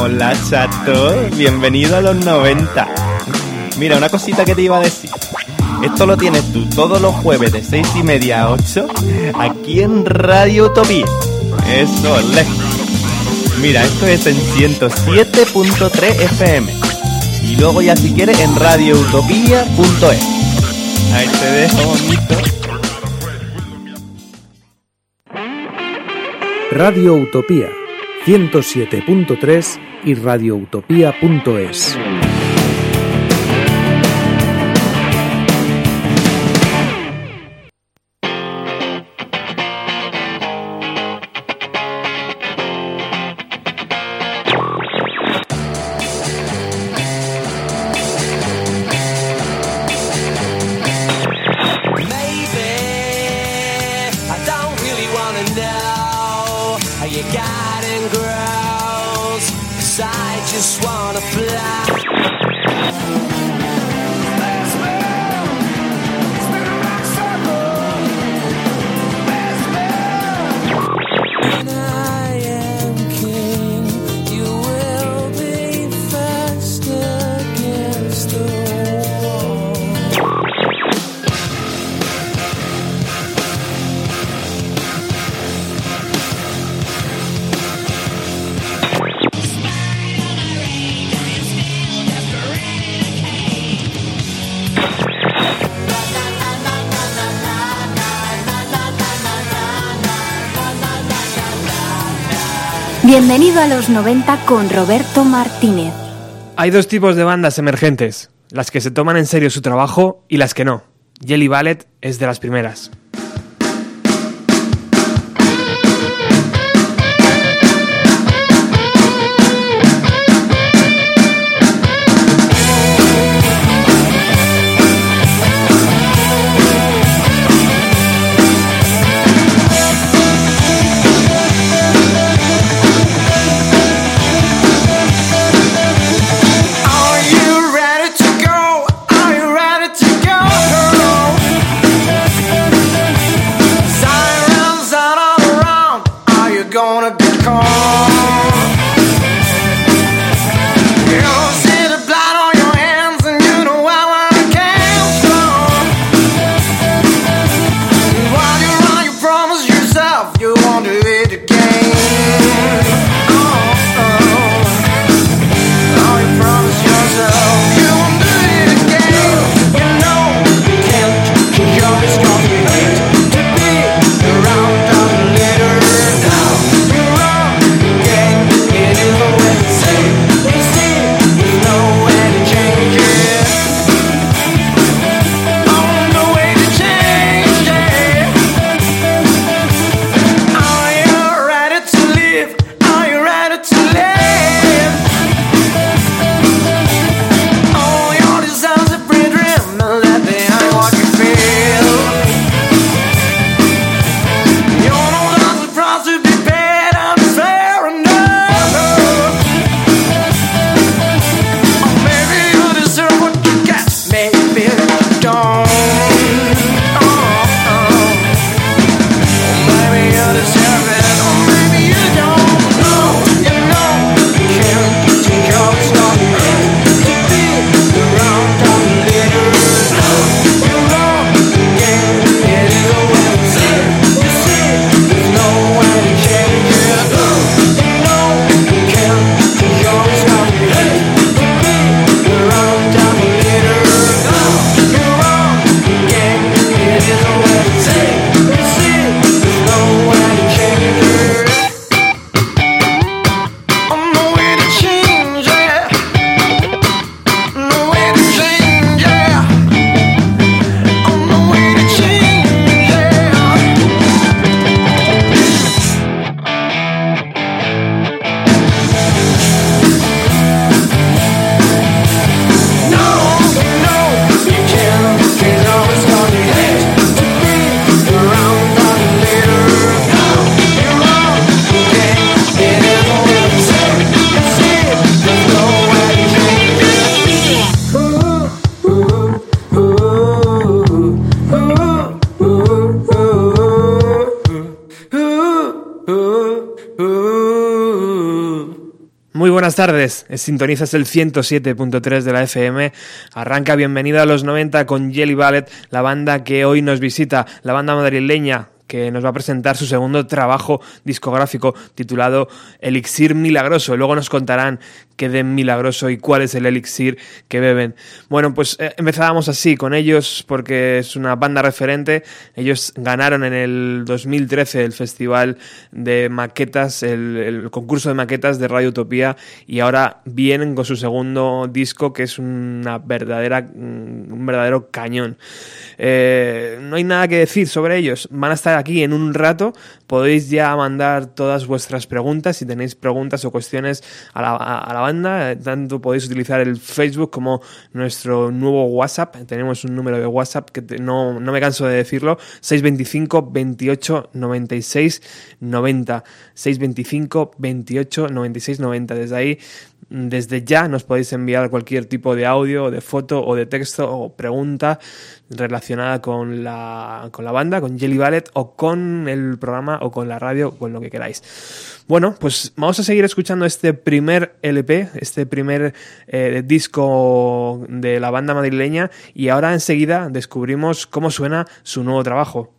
Hola chato, bienvenido a los 90. Mira, una cosita que te iba a decir. Esto lo tienes tú todos los jueves de 6 y media a 8 aquí en Radio Utopía. Eso, le. Mira, esto es en 107.3 FM. Y luego ya si quieres en radioutopía.es. Ahí te dejo bonito. Radio Utopía 107.3 y radioutopía.es. los 90 con Roberto Martínez. Hay dos tipos de bandas emergentes, las que se toman en serio su trabajo y las que no. Jelly Ballet es de las primeras. gonna call tardes, sintonizas el 107.3 de la FM. Arranca Bienvenido a los 90 con Jelly Ballet, la banda que hoy nos visita, la banda madrileña que nos va a presentar su segundo trabajo discográfico titulado Elixir Milagroso. Luego nos contarán qué de milagroso y cuál es el elixir que beben. Bueno, pues eh, empezábamos así con ellos porque es una banda referente. Ellos ganaron en el 2013 el festival de maquetas, el, concurso de maquetas de Radio Utopía y ahora vienen con su segundo disco que es una verdadera, un verdadero cañón. Eh, no hay nada que decir sobre ellos. Van a estar aquí en un rato. Podéis ya mandar todas vuestras preguntas si tenéis preguntas o cuestiones a la, banda. Tanto podéis utilizar el Facebook como nuestro nuevo WhatsApp. Tenemos un número de WhatsApp que no, no me canso de decirlo. 625 28 96 90. 625 28 96 90. Desde ahí desde ya nos podéis enviar cualquier tipo de audio, de foto o de texto o pregunta relacionada con la, con la banda, con Jelly Ballet o con el programa o con la radio, con lo que queráis. Bueno, pues vamos a seguir escuchando este primer LP, este primer eh, disco de la banda madrileña y ahora enseguida descubrimos cómo suena su nuevo trabajo.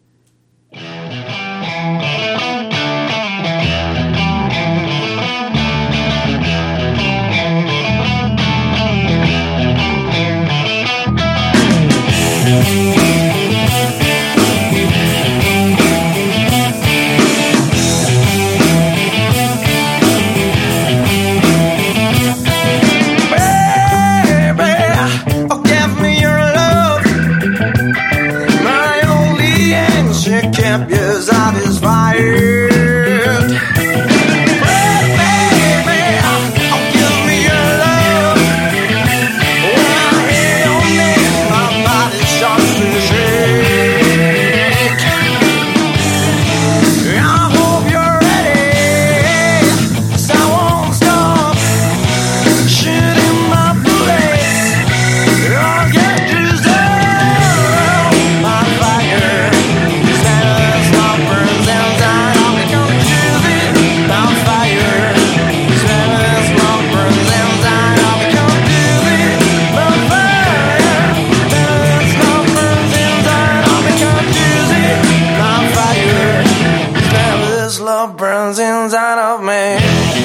burns inside of me.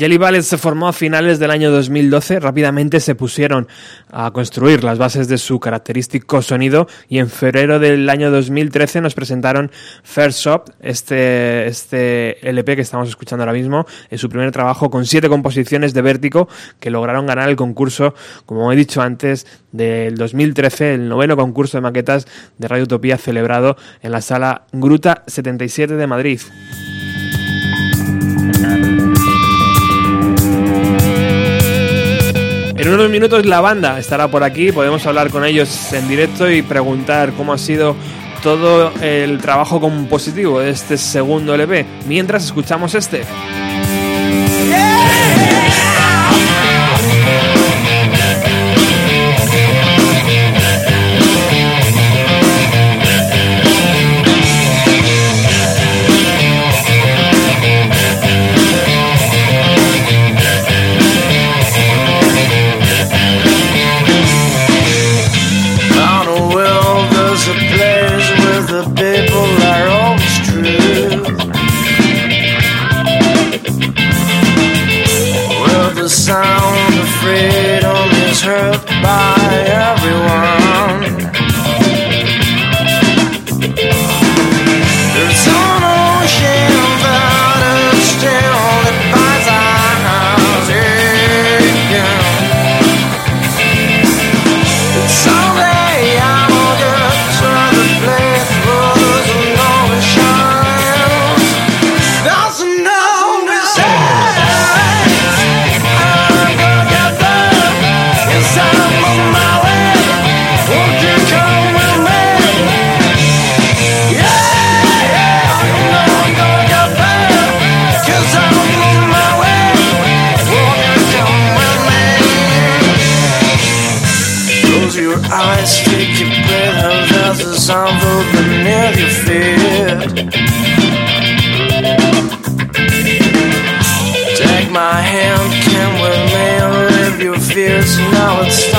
Jelly Ballet se formó a finales del año 2012, rápidamente se pusieron a construir las bases de su característico sonido y en febrero del año 2013 nos presentaron First Shop, este, este LP que estamos escuchando ahora mismo, en su primer trabajo con siete composiciones de vértigo que lograron ganar el concurso, como he dicho antes, del 2013, el noveno concurso de maquetas de Radio Utopía celebrado en la sala Gruta 77 de Madrid. En unos minutos la banda estará por aquí, podemos hablar con ellos en directo y preguntar cómo ha sido todo el trabajo compositivo de este segundo LP, mientras escuchamos este. Bueno, now it's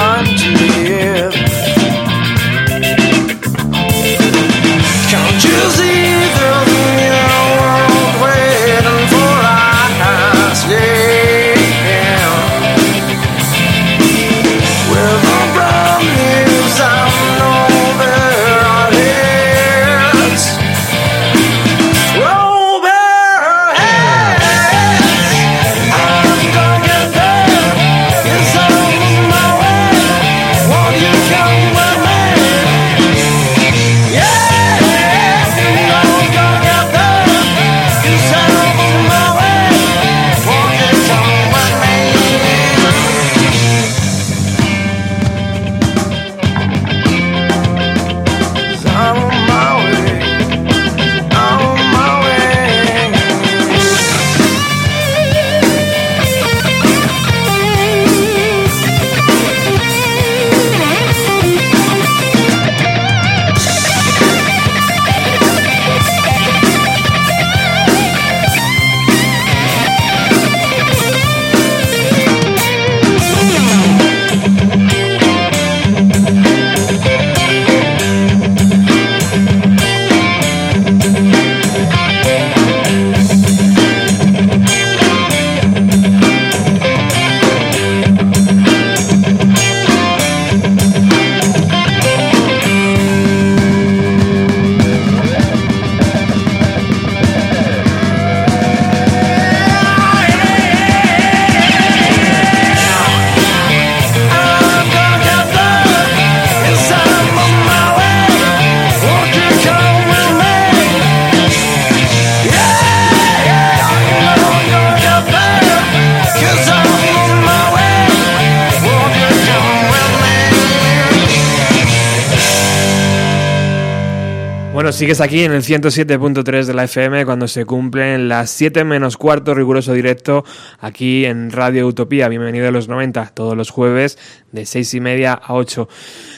sigues aquí en el 107.3 de la FM cuando se cumplen las 7 menos cuarto riguroso directo aquí en Radio Utopía. Bienvenido a los 90, todos los jueves de 6 y media a 8.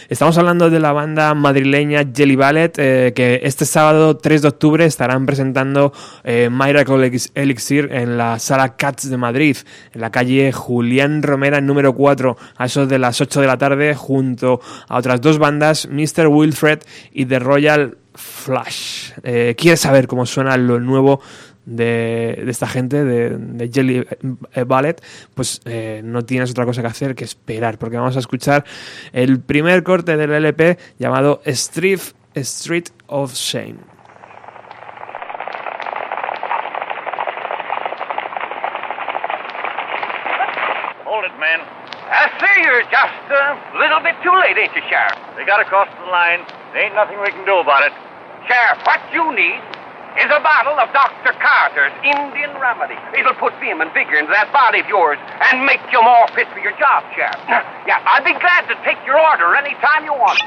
Estamos hablando de la banda madrileña Jelly Ballet, eh, que este sábado 3 de octubre estarán presentando eh, Miracle Elixir en la sala Cats de Madrid, en la calle Julián Romera número 4, a eso de las 8 de la tarde, junto a otras dos bandas, Mr. Wilfred y The Royal Flash. Eh, ¿Quieres saber cómo suena lo nuevo de, esta gente, de, Jelly eh, Ballet? Pues eh, no tienes otra cosa que hacer que esperar, porque vamos a escuchar el primer corte del LP llamado Street, Street of Shame. You're just a little bit too late, ain't you, Sheriff? They got across the line. There ain't nothing we can do about it. Sheriff, what you need is a bottle of Dr. Carter's Indian Remedy. It'll put vim and vigor into that body of yours and make you more fit for your job, Sheriff. Yeah, I'd be glad to take your order any time you want.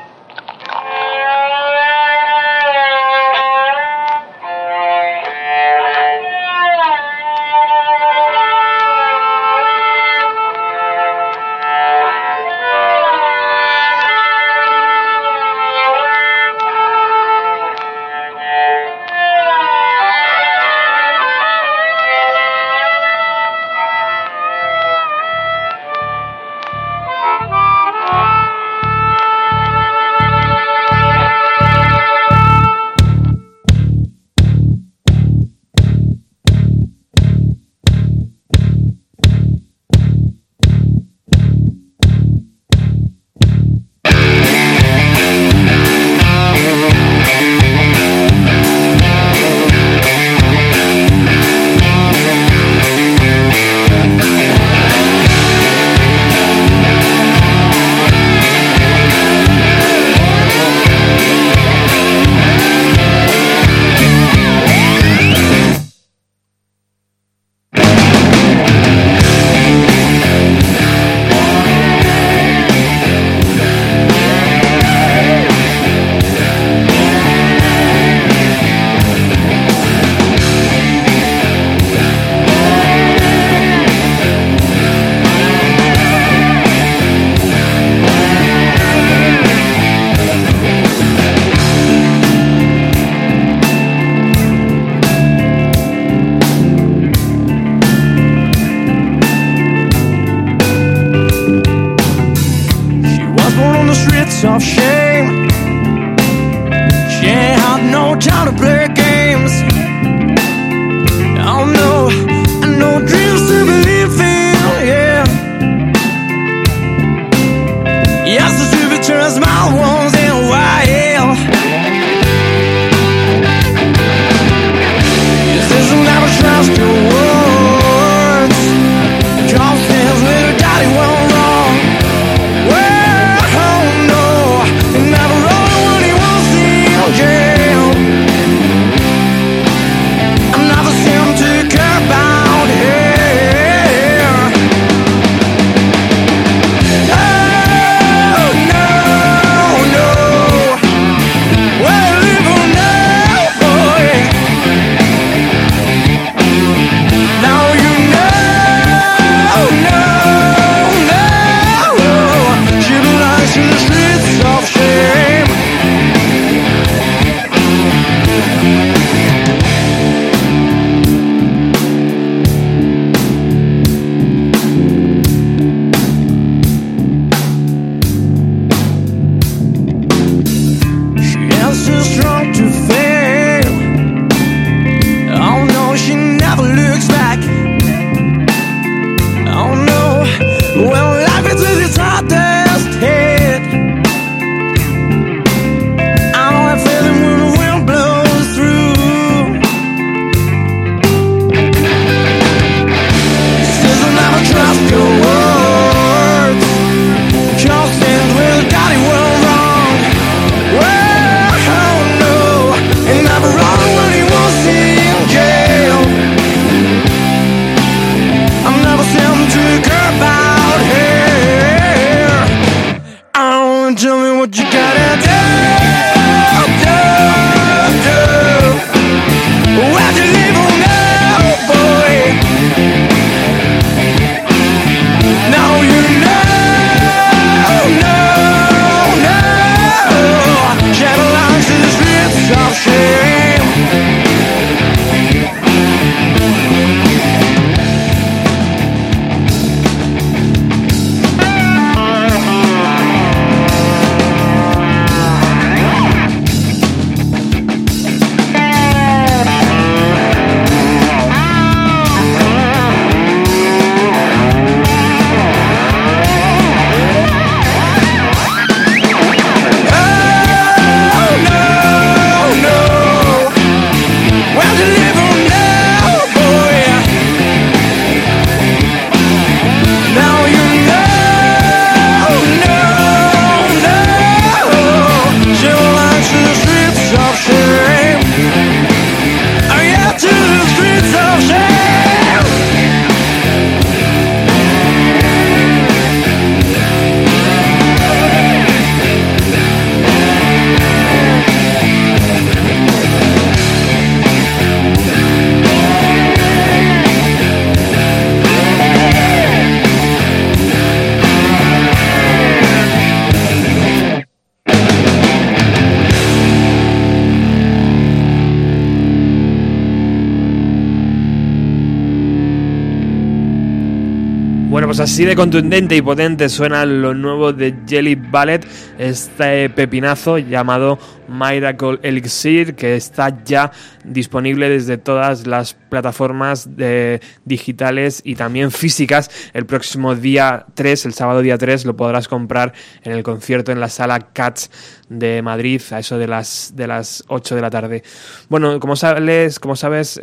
Así de contundente y potente suena lo nuevo de Jelly Ballet, este pepinazo llamado Miracle Elixir, que está ya disponible desde todas las plataformas digitales y también físicas. El próximo día 3, el sábado día 3, lo podrás comprar en el concierto en la sala Cats de Madrid a eso de las, de las 8 de la tarde. Bueno, como sabes, como sabes eh,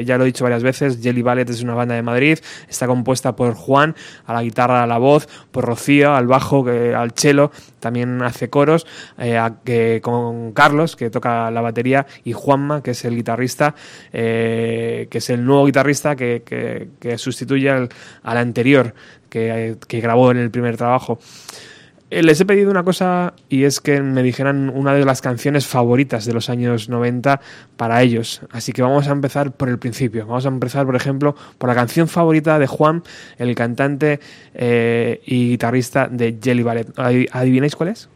eh, ya lo he dicho varias veces, Jelly Ballet es una banda de Madrid, está compuesta por Juan, a la guitarra, a la voz, por Rocío, al bajo, al cello, también hace coros, eh, con Carlos, que toca la batería, y Juanma, que es el guitarrista, que es el nuevo guitarrista que, sustituye al, anterior que, que grabó en el primer trabajo. Les he pedido una cosa y es que me dijeran una de las canciones favoritas de los años 90 para ellos. Así que vamos a empezar por el principio. Vamos a empezar, por ejemplo, por la canción favorita de Juan, el cantante eh, y guitarrista de Jelly Ballet. ¿Adivináis cuál es?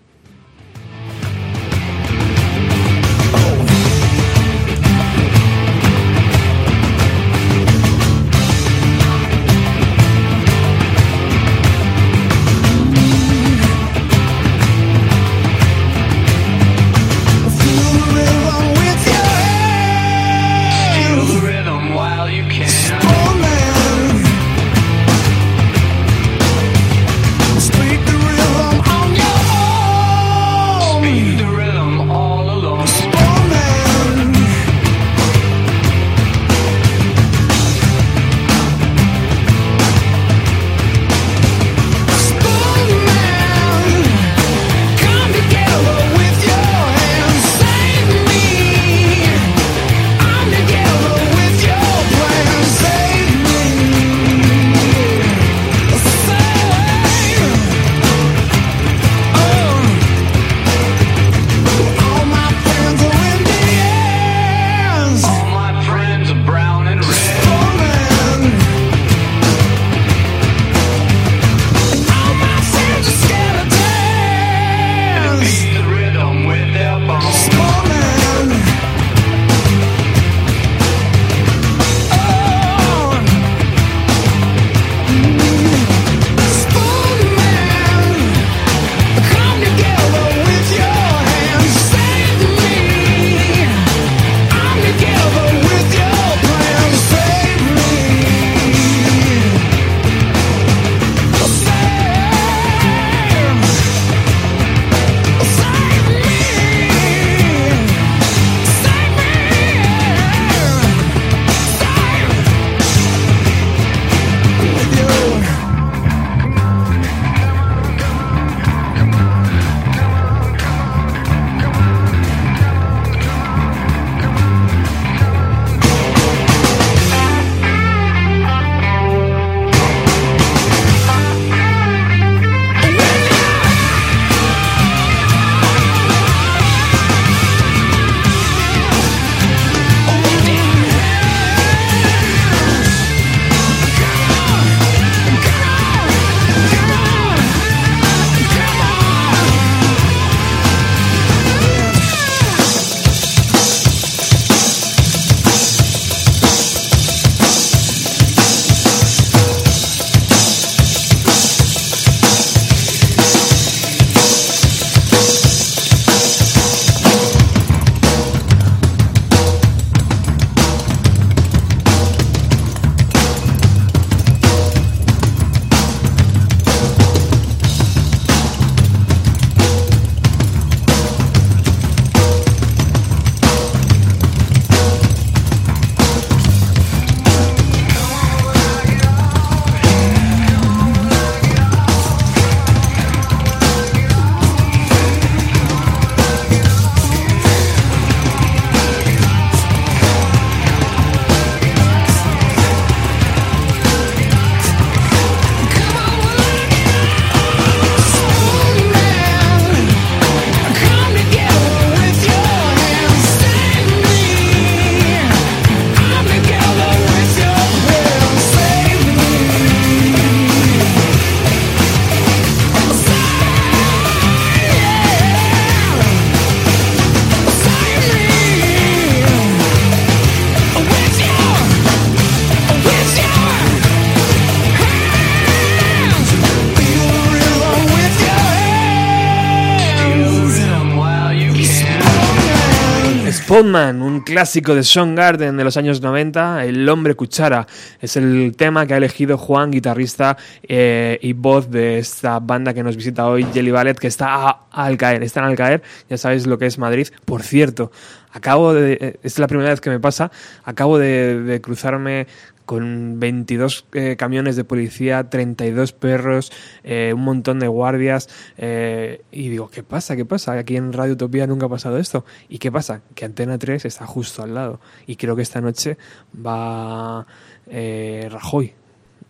Un clásico de Garden de los años 90, El hombre cuchara, es el tema que ha elegido Juan, guitarrista eh, y voz de esta banda que nos visita hoy, Jelly Ballet, que está al caer, están al caer, ya sabéis lo que es Madrid. Por cierto, acabo de, eh, es la primera vez que me pasa, acabo de cruzarme con 22 eh, camiones de policía, 32 perros, eh, un montón de guardias. Eh, y digo, ¿qué pasa? ¿Qué pasa? Aquí en Radio Utopía nunca ha pasado esto. ¿Y qué pasa? Que Antena 3 está justo al lado. Y creo que esta noche va Rajoy.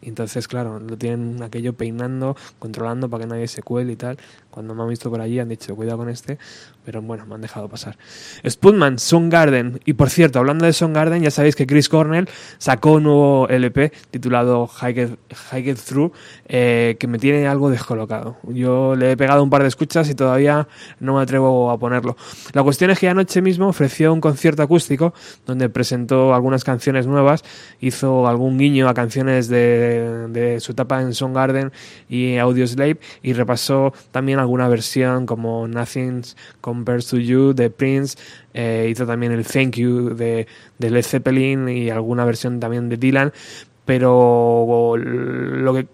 Entonces, claro, lo tienen aquello peinando, controlando para que nadie se cuele y tal. Cuando me han visto por allí han dicho, cuidado con este, pero bueno, me han dejado pasar. Sputman, Garden Y por cierto, hablando de Garden ya sabéis que Chris Cornell sacó un nuevo LP titulado It, Through, eh, que me tiene algo descolocado. Yo le he pegado un par de escuchas y todavía no me atrevo a ponerlo. La cuestión es que anoche mismo ofreció un concierto acústico donde presentó algunas canciones nuevas, hizo algún guiño a canciones de, su etapa en Garden y Audioslave y repasó también alguna versión como Nothing's Compares to You de Prince, eh, hizo también el Thank You de, de Led Zeppelin y alguna versión también de Dylan, pero lo que,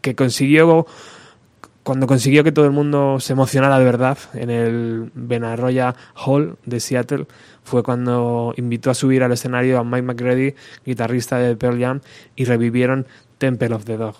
que consiguió cuando consiguió que todo el mundo se emocionara de verdad en el Benarroya Hall de Seattle fue cuando invitó a subir al escenario a Mike McGrady, guitarrista de Pearl Jam, y revivieron Temple of the Dog.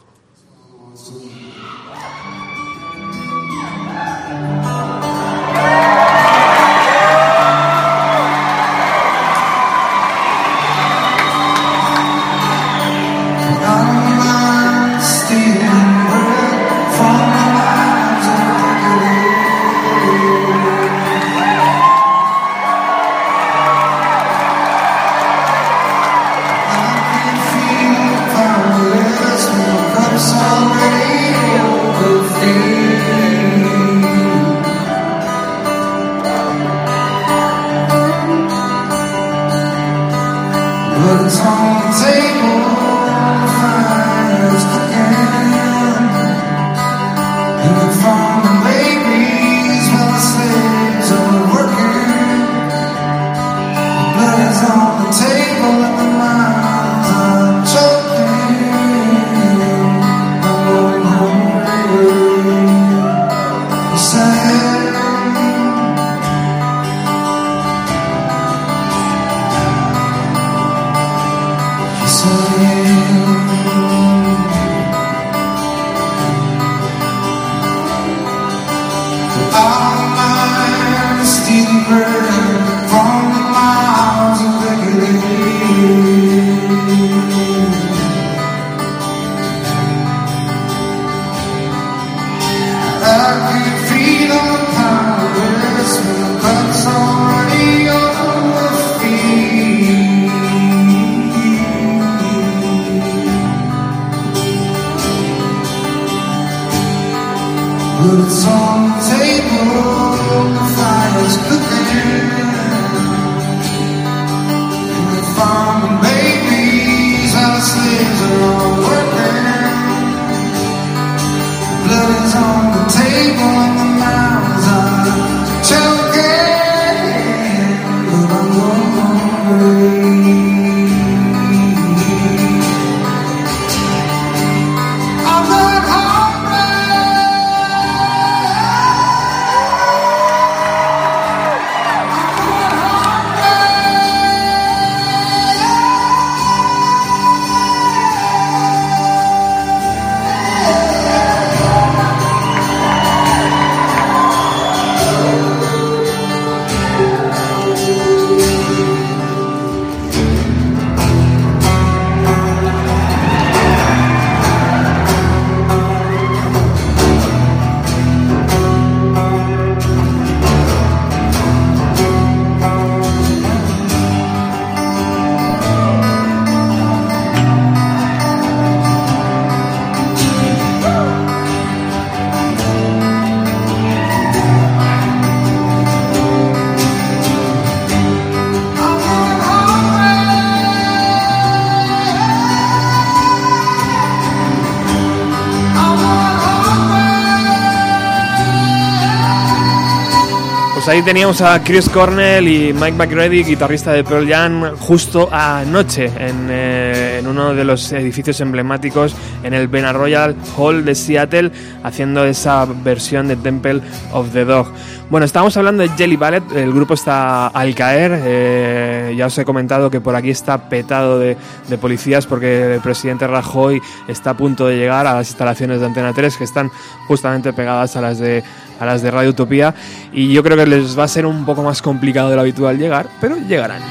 Ahí teníamos a Chris Cornell y Mike McReady, guitarrista de Pearl Jam, justo anoche en, eh, en uno de los edificios emblemáticos en el Royal Hall de Seattle, haciendo esa versión de Temple of the Dog. Bueno, estábamos hablando de Jelly Ballet, el grupo está al caer, eh, ya os he comentado que por aquí está petado de, de, policías porque el presidente Rajoy está a punto de llegar a las instalaciones de Antena 3 que están justamente pegadas a las de a las de Radio Utopía y yo creo que les va a ser un poco más complicado de lo habitual llegar, pero llegarán.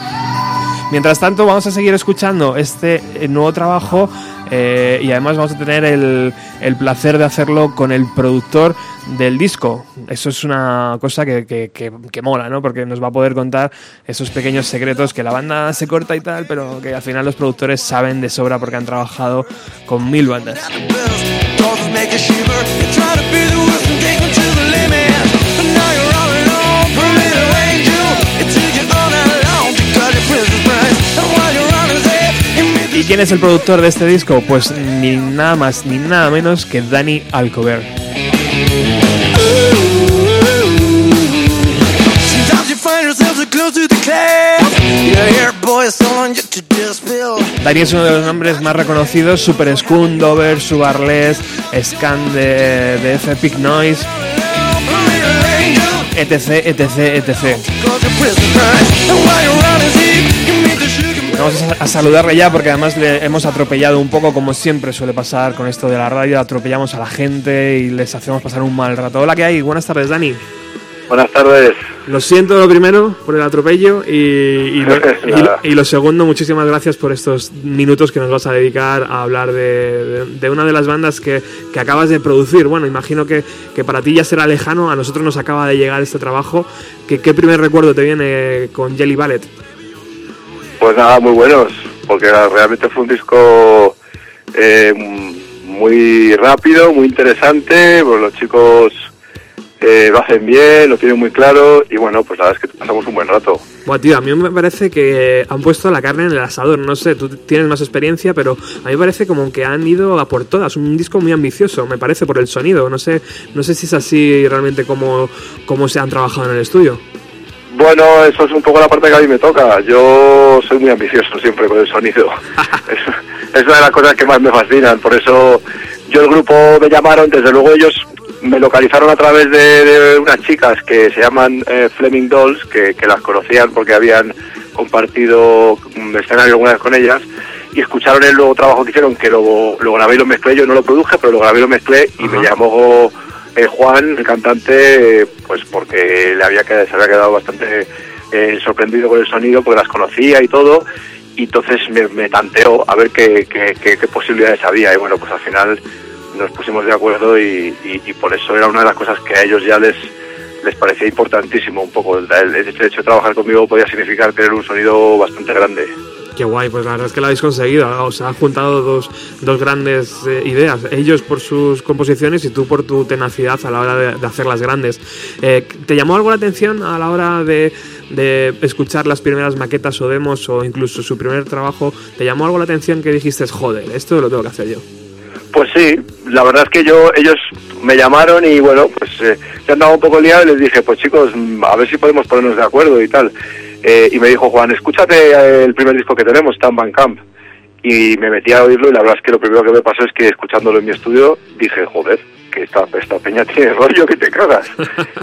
Mientras tanto, vamos a seguir escuchando este eh, nuevo trabajo eh, y además vamos a tener el, el, placer de hacerlo con el productor del disco. Eso es una cosa que, que, que, que, mola, ¿no? Porque nos va a poder contar esos pequeños secretos que la banda se corta y tal, pero que al final los productores saben de sobra porque han trabajado con mil bandas. ¿Y quién es el productor de este disco? Pues ni nada más ni nada menos que Danny Alcover. Danny es uno de los nombres más reconocidos, Super Skun, Dover, Subarles, Scan de, de F Epic Noise, etc, etc, etc. Vamos a saludarle ya porque además le hemos atropellado un poco como siempre suele pasar con esto de la radio, atropellamos a la gente y les hacemos pasar un mal rato. Hola, ¿qué hay? Buenas tardes, Dani. Buenas tardes. Lo siento lo primero por el atropello y, y, lo, y, y, lo, segundo, muchísimas gracias por estos minutos que nos vas a dedicar a hablar de, de, de una de las bandas que, que, acabas de producir. Bueno, imagino que, que, para ti ya será lejano, a nosotros nos acaba de llegar este trabajo. ¿Qué, qué primer recuerdo te viene con Jelly Ballet? Pues nada, muy buenos, porque realmente fue un disco eh, muy rápido, muy interesante, pues los chicos eh, lo hacen bien, lo tienen muy claro y bueno, pues la verdad es que pasamos un buen rato. Bueno, tío, a mí me parece que han puesto la carne en el asador, no sé, tú tienes más experiencia, pero a mí me parece como que han ido a por todas, un disco muy ambicioso, me parece, por el sonido, no sé, no sé si es así realmente como, como se han trabajado en el estudio. Bueno, eso es un poco la parte que a mí me toca. Yo soy muy ambicioso siempre con el sonido. es, es, una de las cosas que más me fascinan. Por eso yo el grupo me llamaron, desde luego ellos me localizaron a través de, de unas chicas que se llaman eh, Fleming Dolls, que, que, las conocían porque habían compartido un escenario alguna vez con ellas. Y escucharon el nuevo trabajo que hicieron, que lo, lo grabé y lo mezclé. Yo no lo produje, pero lo grabé y lo mezclé. Y me llamó eh, Juan, el cantante, pues porque le había quedado, se había quedado bastante eh, sorprendido con el sonido, porque las conocía y todo, y entonces me, tanteó a ver qué, qué, qué, qué, posibilidades había, y bueno, pues al final nos pusimos de acuerdo y, y, por eso era una de las cosas que a ellos ya les les parecía importantísimo un poco, el, el hecho de trabajar conmigo podía significar tener un sonido bastante grande. Qué guay, pues la verdad es que lo habéis conseguido. O sea, has juntado dos, dos grandes eh, ideas. Ellos por sus composiciones y tú por tu tenacidad a la hora de, de hacerlas grandes. Eh, ¿Te llamó algo la atención a la hora de, de, escuchar las primeras maquetas o demos o incluso su primer trabajo? ¿Te llamó algo la atención que dijiste, joder, esto lo tengo que hacer yo? Pues sí, la verdad es que yo, ellos me llamaron y bueno, pues eh, ya andaba un poco liado y les dije, pues chicos, a ver si podemos ponernos de acuerdo y tal. Eh, y me dijo Juan, escúchate el primer disco que tenemos, Stan Van Camp. Y me metí a oírlo y la verdad es que lo primero que me pasó es que escuchándolo en mi estudio dije, joder, que esta, esta peña tiene rollo que te cagas.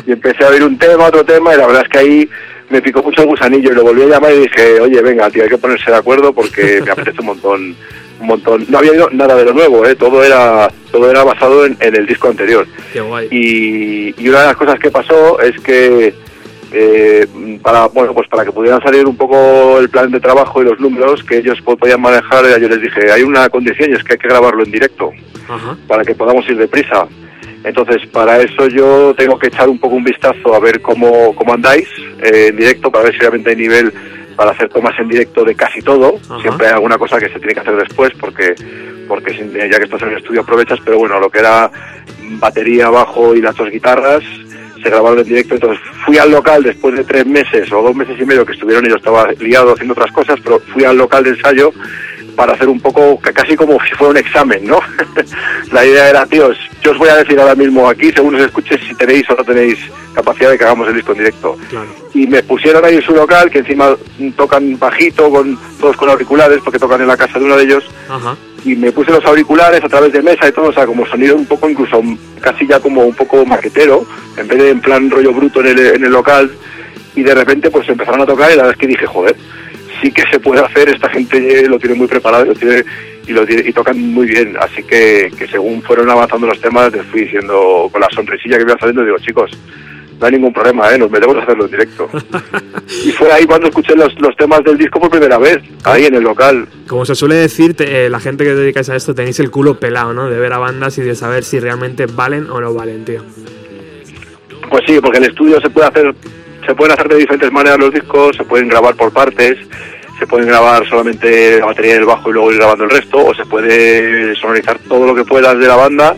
y empecé a oír un tema, otro tema y la verdad es que ahí me picó mucho el gusanillo y lo volví a llamar y dije, oye, venga, tío, hay que ponerse de acuerdo porque me apetece un montón un montón. No había ido nada de lo nuevo, ¿eh? todo era todo era basado en, en el disco anterior. Qué guay. Y, y, una de las cosas que pasó es que eh, para bueno pues para que pudieran salir un poco el plan de trabajo y los números que ellos podían manejar, yo les dije hay una condición y es que hay que grabarlo en directo Ajá. para que podamos ir deprisa. Entonces, para eso yo tengo que echar un poco un vistazo a ver cómo, cómo andáis eh, en directo, para ver si realmente hay nivel para hacer tomas en directo de casi todo. Ajá. Siempre hay alguna cosa que se tiene que hacer después porque porque ya que estás en el estudio aprovechas, pero bueno, lo que era batería, bajo y las dos guitarras se grabaron en directo, entonces fui al local después de tres meses o dos meses y medio que estuvieron, yo estaba liado haciendo otras cosas, pero fui al local de ensayo para hacer un poco, ca- casi como si fuera un examen, ¿no? la idea era, tíos, yo os voy a decir ahora mismo aquí, según os escuche, si tenéis o no tenéis capacidad de que hagamos el disco en directo. Claro. Y me pusieron ahí en su local, que encima tocan bajito, con todos con auriculares, porque tocan en la casa de uno de ellos, Ajá. Y me puse los auriculares a través de mesa y todo, o sea, como sonido un poco incluso casi ya como un poco maquetero, en vez de en plan rollo bruto en el, en el local, y de repente pues empezaron a tocar y la verdad es que dije, joder, sí que se puede hacer, esta gente lo tiene muy preparado lo tiene, y, lo tiene- y tocan muy bien, así que, que según fueron avanzando los temas, les fui diciendo con la sonrisilla que iba saliendo, digo, chicos, no hay ningún problema, ¿eh? nos metemos a hacerlo en directo. y fue ahí cuando escuché los, los temas del disco por primera vez, ahí en el local. Como se suele decir, te- eh, la gente que os dedicáis a esto tenéis el culo pelado, ¿no? De ver a bandas y de saber si realmente valen o no valen, tío. Pues sí, porque el estudio se puede hacer, se pueden hacer de diferentes maneras los discos, se pueden grabar por partes, se pueden grabar solamente la batería y el bajo y luego ir grabando el resto, o se puede sonorizar todo lo que puedas de la banda,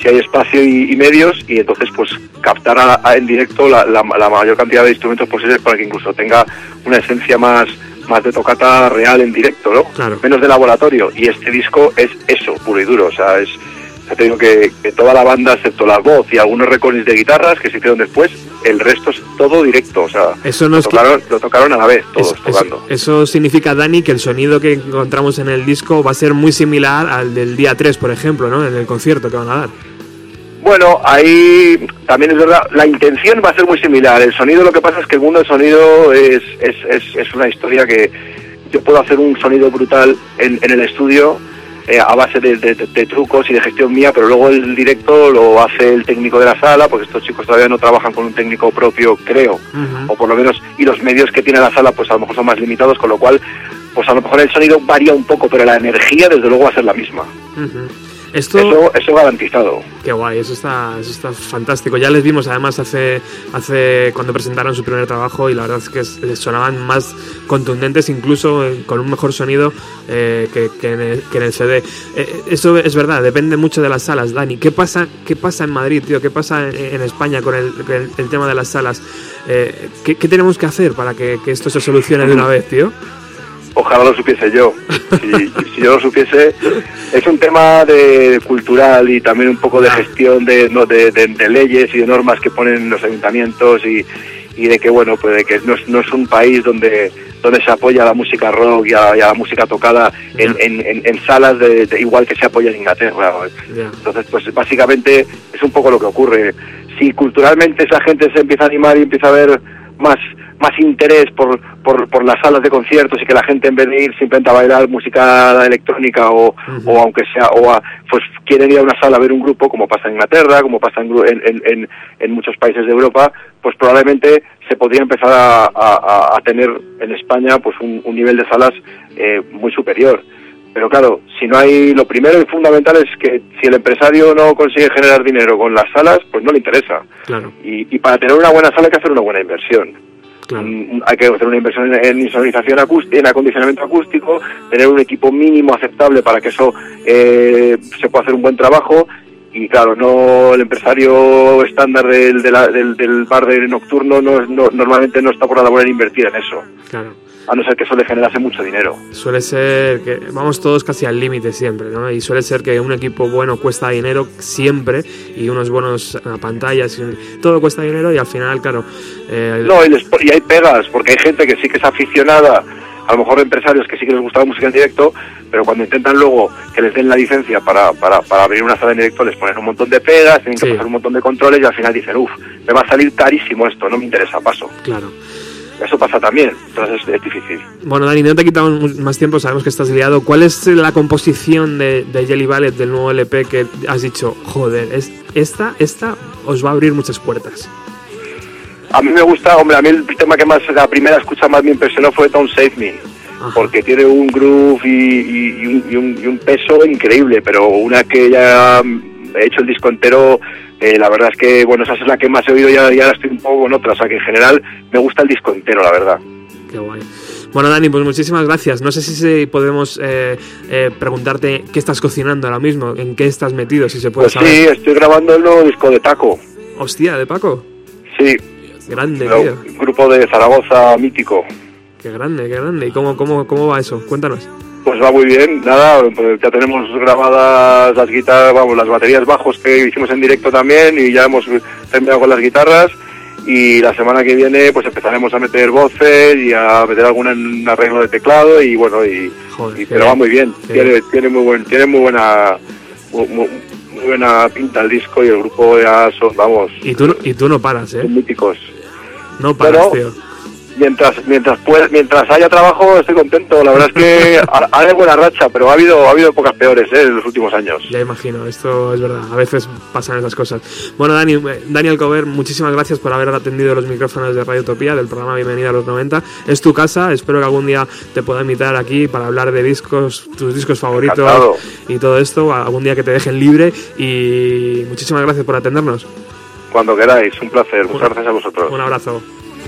si hay espacio y, y medios, y entonces pues captar a- a- en directo la, la- la mayor cantidad de instrumentos posibles para que incluso tenga una esencia más más de tocata real en directo, ¿no? Claro. Menos de laboratorio. Y este disco es eso, puro y duro. O sea, es, ya te digo que, que toda la banda, excepto la voz y algunos recordings de guitarras que se hicieron después, el resto es todo directo. O sea, Eso no lo, que- tocaron, lo tocaron a la vez, todos tocando. eso significa, Dani, que el sonido que encontramos en el disco va a ser muy similar al del día 3, por ejemplo, ¿no? En el concierto que van a dar. Bueno, ahí también es verdad, la intención va a ser muy similar. El sonido, lo que pasa es que el mundo del sonido es, es, es, es una historia que yo puedo hacer un sonido brutal en, en el estudio eh, a base de, de- de- de trucos y de gestión mía, pero luego el directo lo hace el técnico de la sala, porque estos chicos todavía no trabajan con un técnico propio, creo, o por lo menos, y los medios que tiene la sala, pues a lo mejor son más limitados, con lo cual, pues a lo mejor el sonido varía un poco, pero la energía, desde luego, va a ser la misma. Ujú. Esto, Eso, eso garantizado. qué guay, eso está, eso está fantástico. Ya les vimos además hace, hace cuando presentaron su primer trabajo y la verdad es que es- les sonaban más contundentes, incluso eh, con un mejor sonido eh, que, que en el, que en el CD. Eh, eso es verdad, depende mucho de las salas, Dani. ¿Qué pasa, qué pasa en Madrid, tío? ¿Qué pasa en, en España con el, el- el tema de las salas? Eh, ¿qué, qué tenemos que hacer para que, que esto se solucione de una vez, tío? Ojalá lo supiese yo. Si, si yo lo supiese, es un tema de cultural y también un poco de gestión de, no, de, de- de leyes y de normas que ponen los ayuntamientos y, y de que bueno, pues de que no es, no es un país donde donde se apoya a la música rock y a, y a la música tocada en, en- en- en salas de, de- igual que se apoya en Inglaterra. Entonces, pues básicamente es un poco lo que ocurre. Si culturalmente esa gente se empieza a animar y empieza a ver más más interés por, por, por las salas de conciertos y que la gente en vez de ir simplemente a bailar música electrónica o, o aunque sea o a, pues quieren ir a una sala a ver un grupo como pasa en Inglaterra como pasa en, en, en, muchos países de Europa pues probablemente se podría empezar a- a tener en España pues un, un nivel de salas eh, muy superior pero claro, si no hay, lo primero y fundamental es que si el empresario no consigue generar dinero con las salas, pues no le interesa. Claro, Y, y para tener una buena sala hay que hacer una buena inversión. Claro. Mm, Hay que hacer una inversión en, insonorización acústica, en acondicionamiento acústico, tener un equipo mínimo aceptable para que eso eh, se pueda hacer un buen trabajo. Y claro, no el empresario estándar del, de la- del, del bar de nocturno no, no- normalmente no está por la labor en invertir en eso, claro. A no ser que eso le generase mucho dinero. Suele ser que vamos todos casi al límite siempre, ¿no? Y suele ser que un equipo bueno cuesta dinero siempre y unos buenos eh, pantallas, y todo cuesta dinero y al final, claro, eh, No, y, les po- y hay pegas, porque hay gente que sí que es aficionada, a lo mejor empresarios que sí que les gusta la música en directo, pero cuando intentan luego que les den la licencia para, para, para abrir una sala en directo, les ponen un montón de pegas, tienen que Sí. pasar un montón de controles y al final dicen, uff, me va a salir carísimo esto, no me interesa, paso. claro. Eso pasa también, entonces es, es difícil. Bueno, Dani, no te quitamos más tiempo, sabemos que estás liado. ¿Cuál es la composición de, de Jelly Ballet del nuevo LP que has dicho, joder, es, esta, esta os va a abrir muchas puertas? A mí me gusta, hombre, a mí el tema que más, la primera escucha más me impresionó fue Don't Save Me. Ajá. porque tiene un groove y, y- y un, y un- y un peso increíble, pero una que ya mm, he hecho el disco entero, eh, la verdad es que, bueno, esa es la que más he oído y ahora, estoy un poco con otra, o sea que en general me gusta el disco entero, la verdad. Qué guay. Bueno, Dani, pues muchísimas gracias. No sé si podemos eh, eh, preguntarte qué estás cocinando ahora mismo, en qué estás metido, si se puede Pues saber. sí, estoy grabando el nuevo disco de Taco, Hostia, de Paco. sí, Grande, tío. un grupo de Zaragoza mítico. Qué grande, qué grande. ¿Y cómo, cómo, cómo va eso? Cuéntanos. Pues va muy bien, nada, pues ya tenemos grabadas las guitarras, vamos, las baterías bajos que hicimos en directo también y ya hemos terminado con las guitarras y la semana que viene pues empezaremos a meter voces y a meter alguna en arreglo de teclado y bueno y, Joder, y- qué pero va muy bien, tiene, tiene muy buen, tiene muy buena muy, muy- muy buena pinta el disco y el grupo ya son, vamos, Y tú, no- y tú no paras, ¿eh? son míticos. No paras, Pero- tío. Mientras mientras pueda- mientras haya trabajo estoy contento la verdad es que ha- hay buena racha pero ha habido ha habido pocas peores ¿eh? en los últimos años Ya imagino, esto es verdad. A veces pasan esas cosas. Bueno, Dani, eh, Daniel Cover, muchísimas gracias por haber atendido los micrófonos de Radio Utopía del programa Bienvenida a los 90. Es tu casa, espero que algún día te pueda invitar aquí para hablar de discos, tus discos favoritos Encantado. y todo esto. Algún día que te dejen libre y muchísimas gracias por atendernos. cuando queráis un placer muchas gracias a vosotros Un abrazo.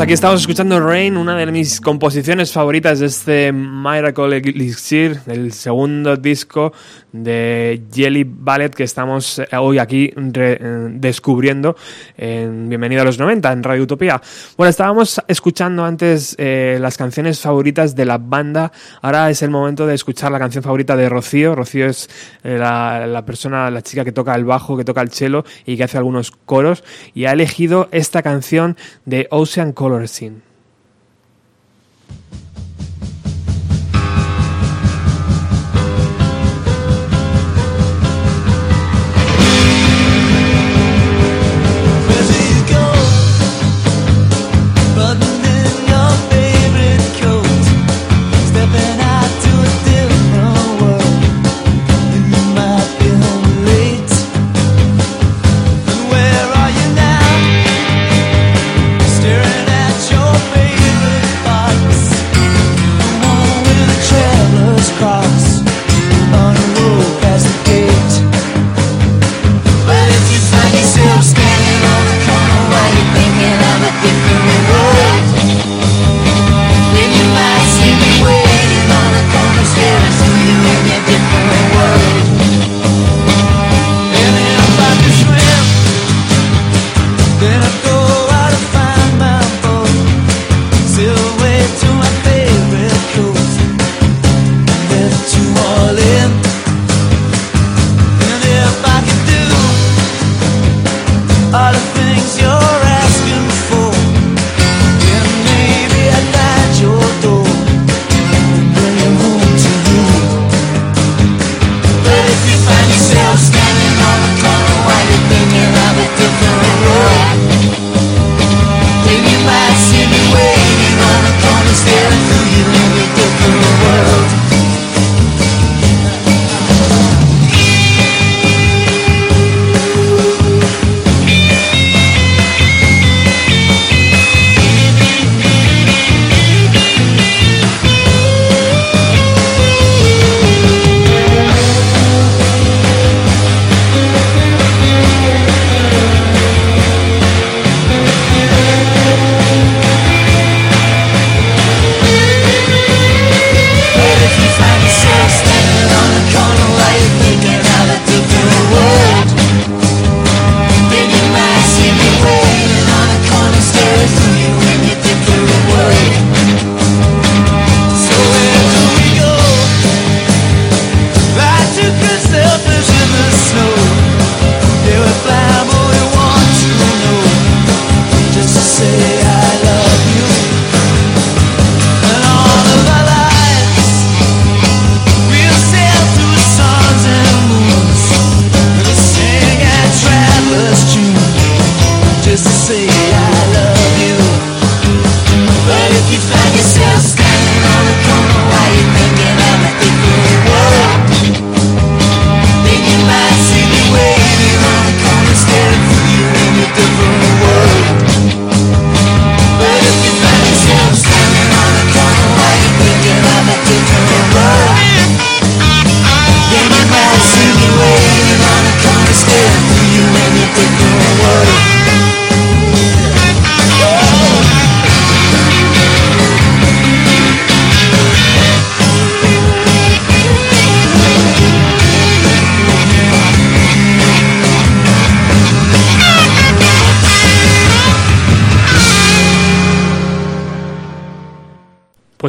aquí estamos escuchando Rain, una de mis composiciones favoritas de este Miracle Elixir, el segundo disco de Jelly Ballet que estamos eh, hoy aquí eh, descubriendo en Bienvenido a los 90 en Radio Utopía. Bueno, estábamos escuchando antes eh, las canciones favoritas de la banda, ahora es el momento de escuchar la canción favorita de Rocío. Rocío es la, la persona, la chica que toca el bajo, que toca el cello y que hace algunos coros y ha elegido esta canción de Ocean Color Scene.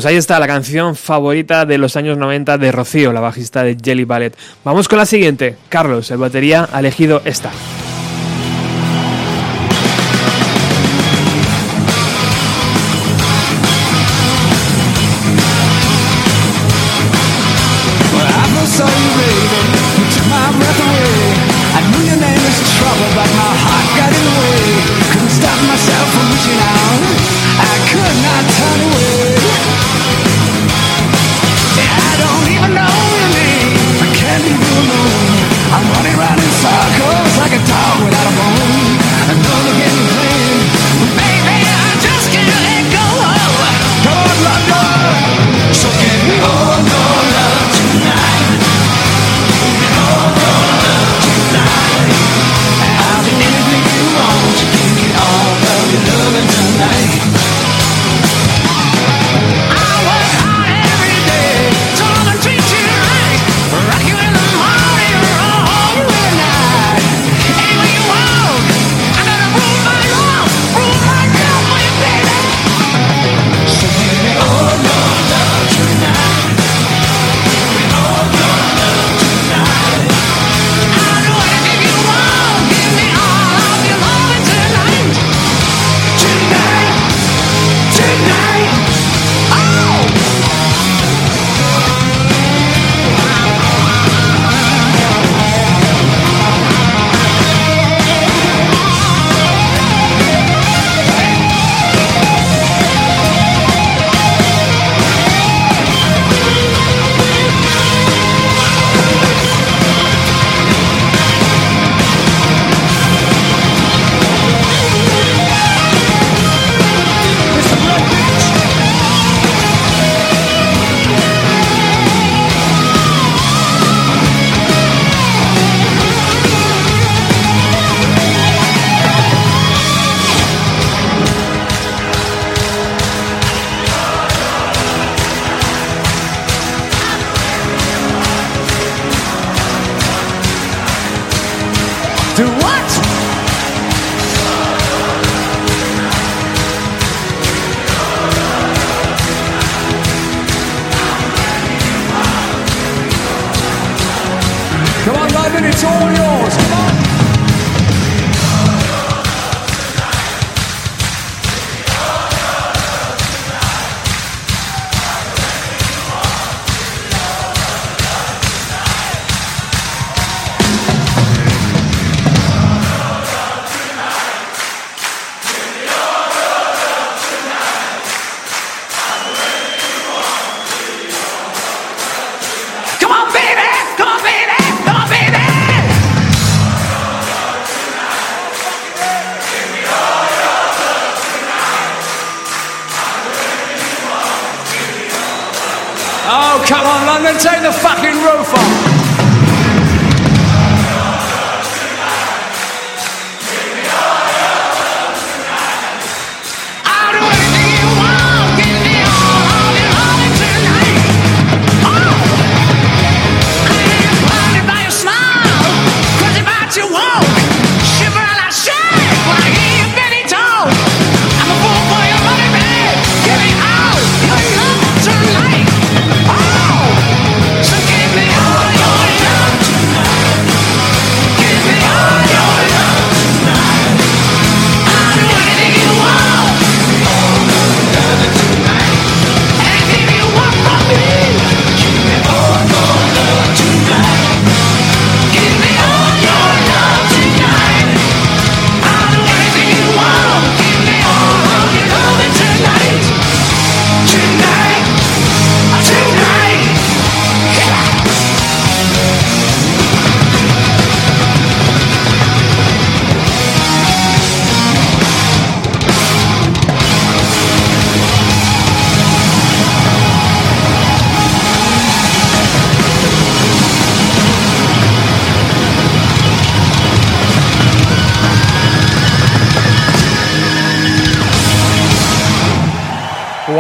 Pues ahí está la canción favorita de los años 90 de Rocío, la bajista de Jelly Ballet. Vamos con la siguiente. Carlos, el batería, ha elegido esta.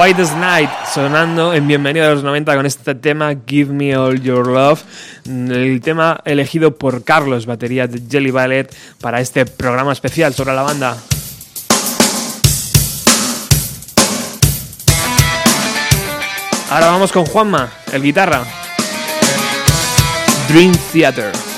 White Night sonando en Bienvenido a los 90 con este tema Give Me All Your Love, el tema elegido por Carlos, batería de Jelly Ballet, para este programa especial sobre la banda. Ahora vamos con Juanma, el guitarra. Dream Theater.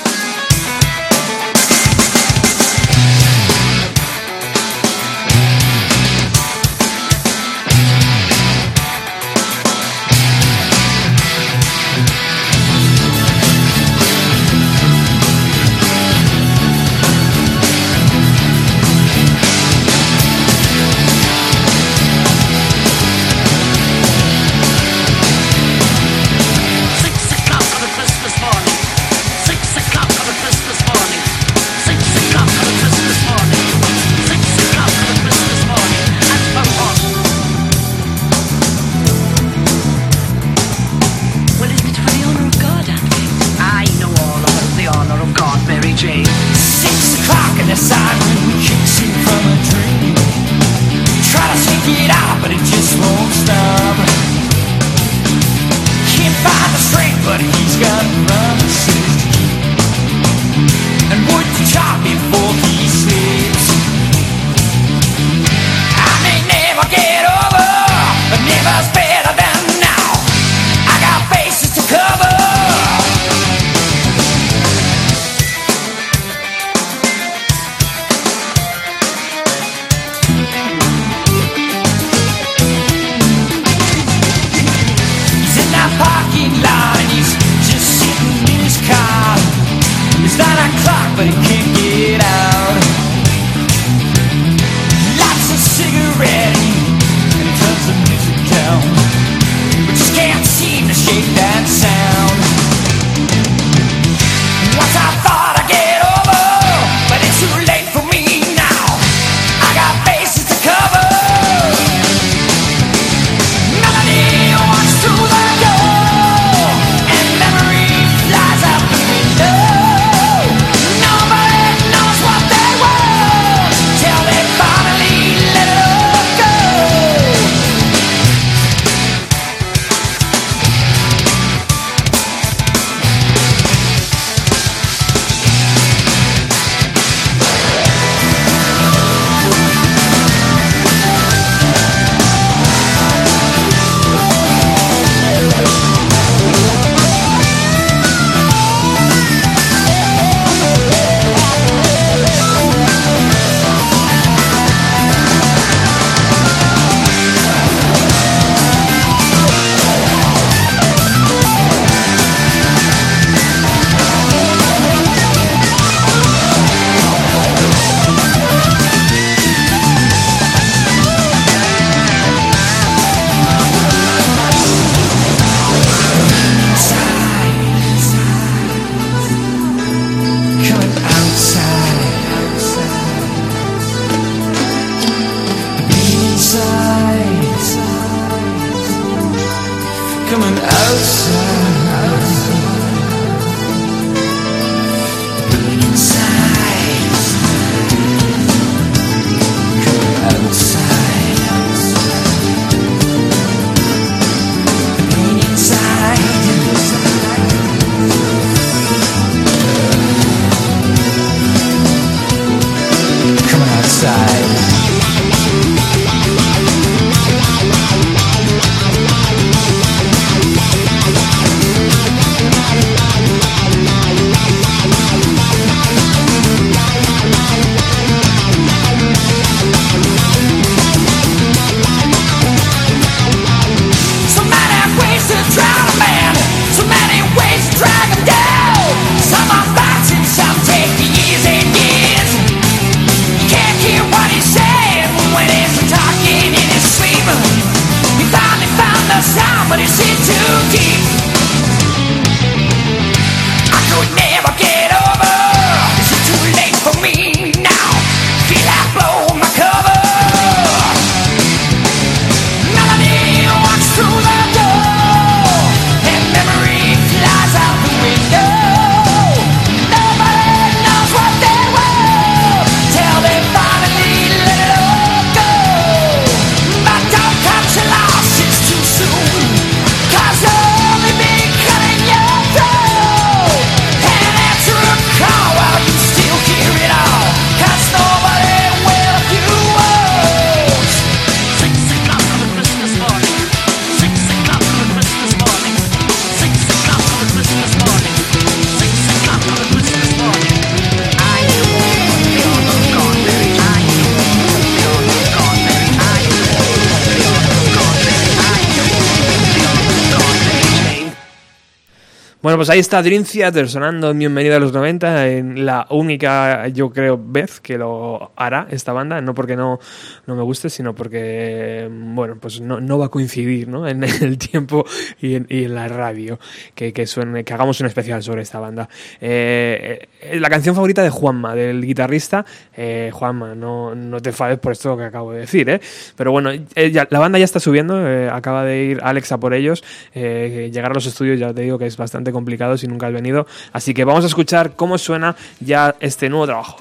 Bueno, pues ahí está Dream Theater sonando en Bienvenido a los 90, en la única, yo creo, vez que lo hará esta banda, no porque no, no me guste, sino porque, bueno, pues no, no va a coincidir ¿no? en el tiempo y en, y en la radio que, que, suene, que hagamos un especial sobre esta banda. Eh, eh, la canción favorita de Juanma, del guitarrista, eh, Juanma, no, no te enfades por esto que acabo de decir, ¿eh? pero bueno, eh, ya- la banda ya está subiendo, eh, acaba de ir Alex a por ellos, llegar a los estudios ya te digo que es bastante complicado si nunca has venido, así que vamos a escuchar cómo suena ya este nuevo trabajo.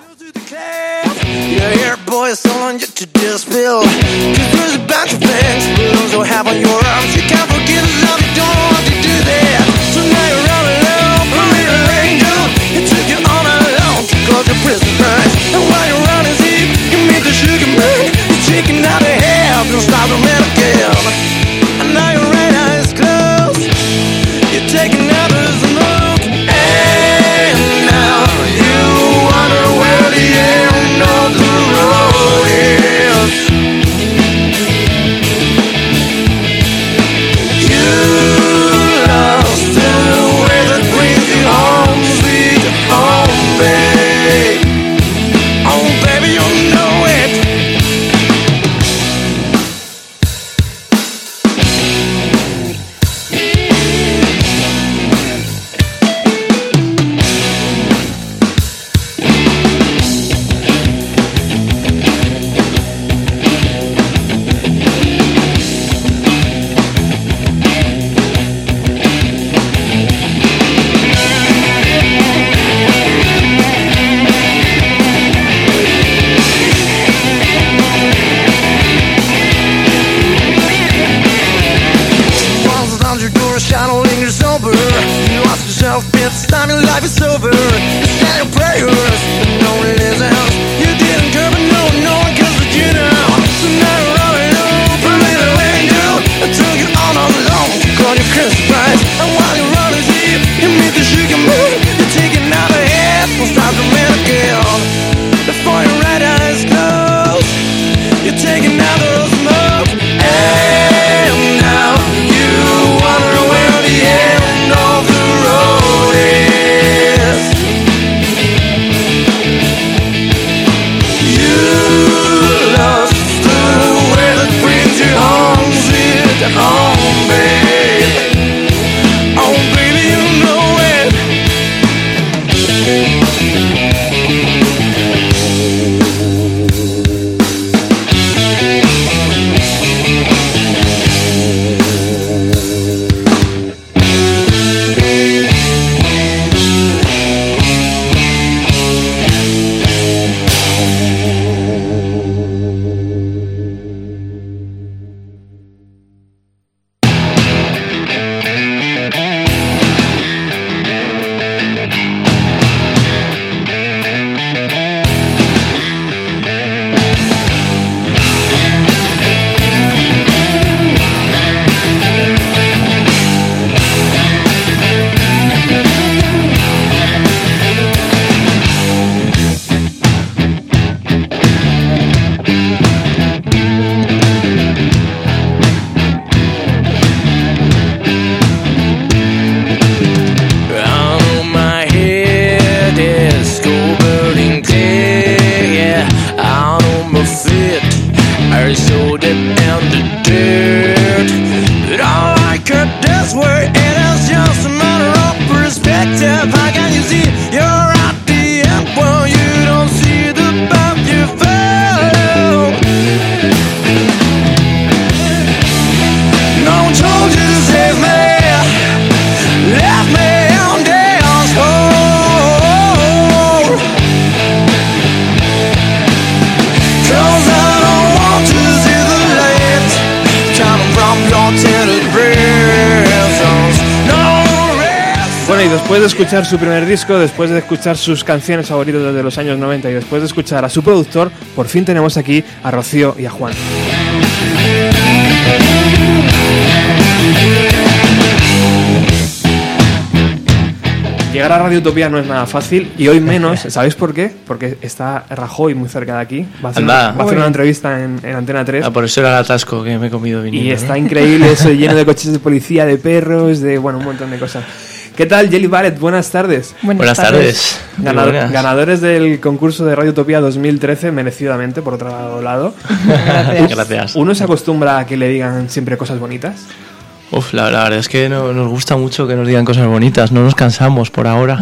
De escuchar su primer disco, después de escuchar sus canciones favoritas desde los años 90 y después de escuchar a su productor, por fin tenemos aquí a Rocío y a Juan. Llegar a Radio Utopía no es nada fácil y hoy menos, ¿sabéis por qué? Porque está Rajoy muy cerca de aquí, va a hacer, Anda. va a hacer una entrevista en, en Antena 3 Ah, por eso era el atasco que me he comido viniendo. y ¿no? está increíble eso lleno de coches de policía, de perros, de bueno, un montón de cosas. ¿Qué tal, Jelly Ballet? Buenas tardes. Buenas tardes. Ganado- buenas. ganadores del concurso de Radio Utopía 2013, merecidamente, por otro lado. Gracias. ¿Uno se acostumbra a que le digan siempre cosas bonitas? Uf, la, la verdad es que no- nos gusta mucho que nos digan cosas bonitas, no nos cansamos por ahora.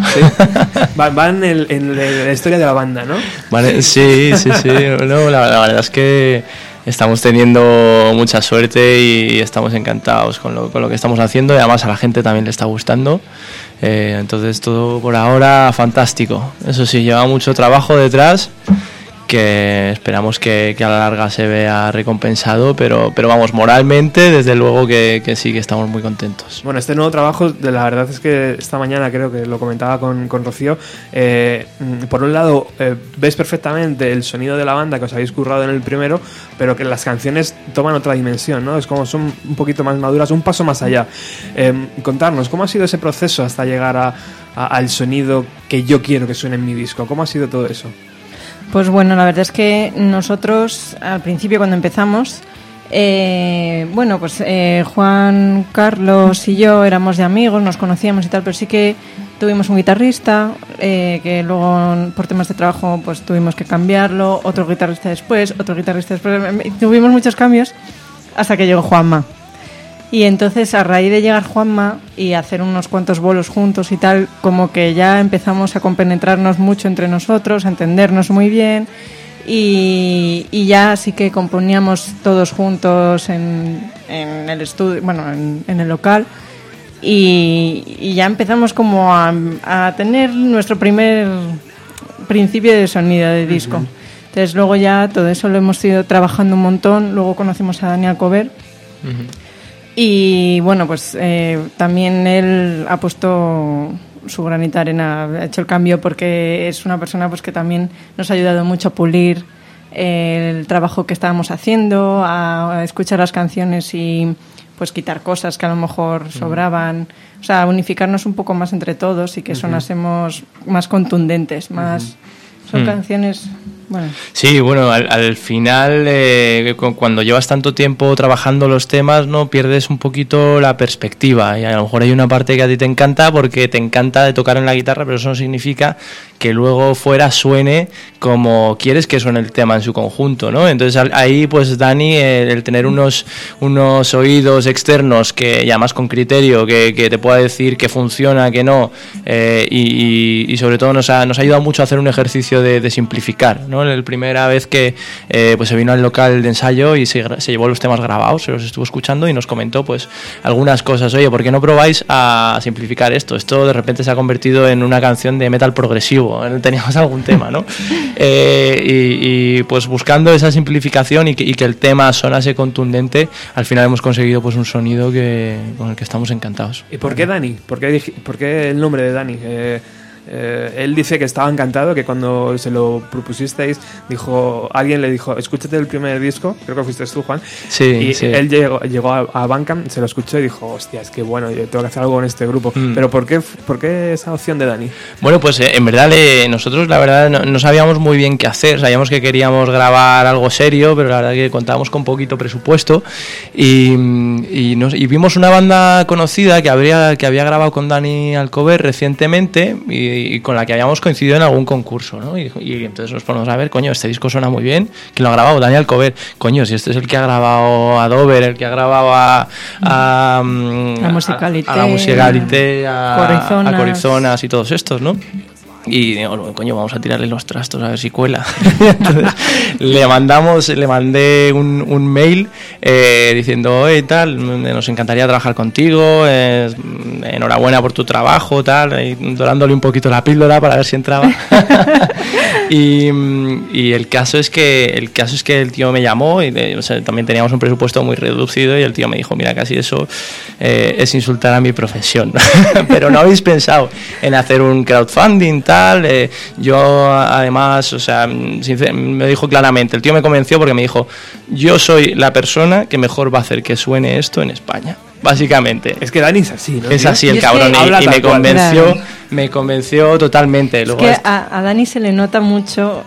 Va, va en, el- en la historia de la banda, ¿no? Vale, sí, sí, sí. No, la, la verdad es que estamos teniendo mucha suerte y estamos encantados con lo, con lo que estamos haciendo y además a la gente también le está gustando. Eh, entonces todo por ahora fantástico. Eso sí, lleva mucho trabajo detrás que esperamos que, a la larga se vea recompensado, pero, pero vamos, moralmente desde luego que, sí, que estamos muy contentos. Bueno, este nuevo trabajo, la verdad es que esta mañana creo que lo comentaba con, con Rocío. eh, mm, por un lado, eh, ves perfectamente el sonido de la banda que os habéis currado en el primero, pero que las canciones toman otra dimensión, ¿no? Es como son un poquito más maduras, un paso más allá. Eh, contarnos, ¿cómo ha sido ese proceso hasta llegar a- al sonido que yo quiero que suene en mi disco? ¿Cómo ha sido todo eso? Pues bueno, la verdad es que nosotros al principio cuando empezamos, eh, bueno, pues eh, Juan Carlos y yo éramos de amigos, nos conocíamos y tal, pero sí que tuvimos un guitarrista eh, que luego por temas de trabajo pues tuvimos que cambiarlo, otro guitarrista después, otro guitarrista después, tuvimos muchos cambios hasta que llegó Juanma. Y entonces a raíz de llegar Juanma y hacer unos cuantos bolos juntos y tal, como que ya empezamos a compenetrarnos mucho entre nosotros, a entendernos muy bien. Y, y ya sí que componíamos todos juntos en, en el estudio, bueno, en, en el local. Y, y ya empezamos como a, a tener nuestro primer principio de sonido de disco. Entonces luego ya todo eso lo hemos ido trabajando un montón, luego conocimos a Daniel Cover y bueno, pues eh, también él ha puesto su granita de arena, ha hecho el cambio porque es una persona pues que también nos ha ayudado mucho a pulir el trabajo que estábamos haciendo, a, escuchar las canciones y pues quitar cosas que a lo mejor sobraban, o sea, unificarnos un poco más entre todos y que sonásemos más contundentes, más son Mm. canciones, Sí, bueno, al, al final, eh, cu- cuando llevas tanto tiempo trabajando los temas, no pierdes un poquito la perspectiva. Y a lo mejor hay una parte que a ti te encanta porque te encanta de tocar en la guitarra, pero eso no significa que luego fuera suene como quieres que suene el tema en su conjunto, ¿no? Entonces ahí, pues Dani, el, tener unos, unos oídos externos que llamas con criterio, que, que te pueda decir que funciona, que no, eh, y, y- y sobre todo nos ha, nos ha ayudado mucho a hacer un ejercicio de simplificar, ¿no? La primera vez que eh, pues se vino al local de ensayo y se, se llevó los temas grabados, se los estuvo escuchando y nos comentó pues algunas cosas. Oye, ¿por qué no probáis a simplificar esto? Esto de repente se ha convertido en una canción de metal progresivo. Teníamos algún tema, ¿no? Eh, y, y, pues buscando esa simplificación y que, y que el tema sonase contundente, al final hemos conseguido pues un sonido que, con el que estamos encantados. ¿Y por qué Dani? ¿Por qué, por qué el nombre de Dani? Eh, eh, él dice que estaba encantado, que cuando se lo propusisteis, dijo, alguien le dijo, escúchate el primer disco, creo que fuiste tú, Juan. Sí, y sí. él llegó, llegó a, a Bandcamp, se lo escuchó y dijo, hostia, es que bueno, yo tengo que hacer algo con este grupo. Mm. Pero ¿por qué, ¿por qué esa opción de Dani? Bueno, pues eh, en verdad le- nosotros la verdad no, no sabíamos muy bien qué hacer, sabíamos que queríamos grabar algo serio, pero la verdad que contábamos con poquito presupuesto y, y nos- y vimos una banda conocida que, habría, que había grabado con Dani Alcover recientemente y, y con la que habíamos coincidido en algún concurso, ¿no? Y, y entonces nos ponemos a ver, coño, este disco suena muy bien, ¿quién lo ha grabado? Dani Alcover, coño, si este es el que ha grabado a Dover, el que ha grabado a... a, mm, La a- la Musicalité, a, Corizonas. a Corizonas y todos estos, ¿no? Y digo, "No, coño, vamos a tirarle los trastos a ver si cuela. Entonces, le mandamos, le mandé un, un mail eh, diciendo, oye, tal, mm, nos encantaría trabajar contigo, mm, enhorabuena por tu trabajo, tal, y dorándole un poquito la píldora para ver si entraba. y, mm, y el caso es que el caso es que el tío me llamó y o sea, también teníamos un presupuesto muy reducido y el tío me dijo, mira, casi eso eh, es insultar a mi profesión. Pero no habéis pensado en hacer un crowdfunding tal. Eh, yo además, o sea, sincer- me dijo claramente, el tío me convenció porque me dijo, yo soy la persona que mejor va a hacer que suene esto en España. Básicamente. Es que Dani es así, ¿no? Es así el es cabrón y- me convenció, Claro. me convenció totalmente. Es Luego que a Dani se le nota mucho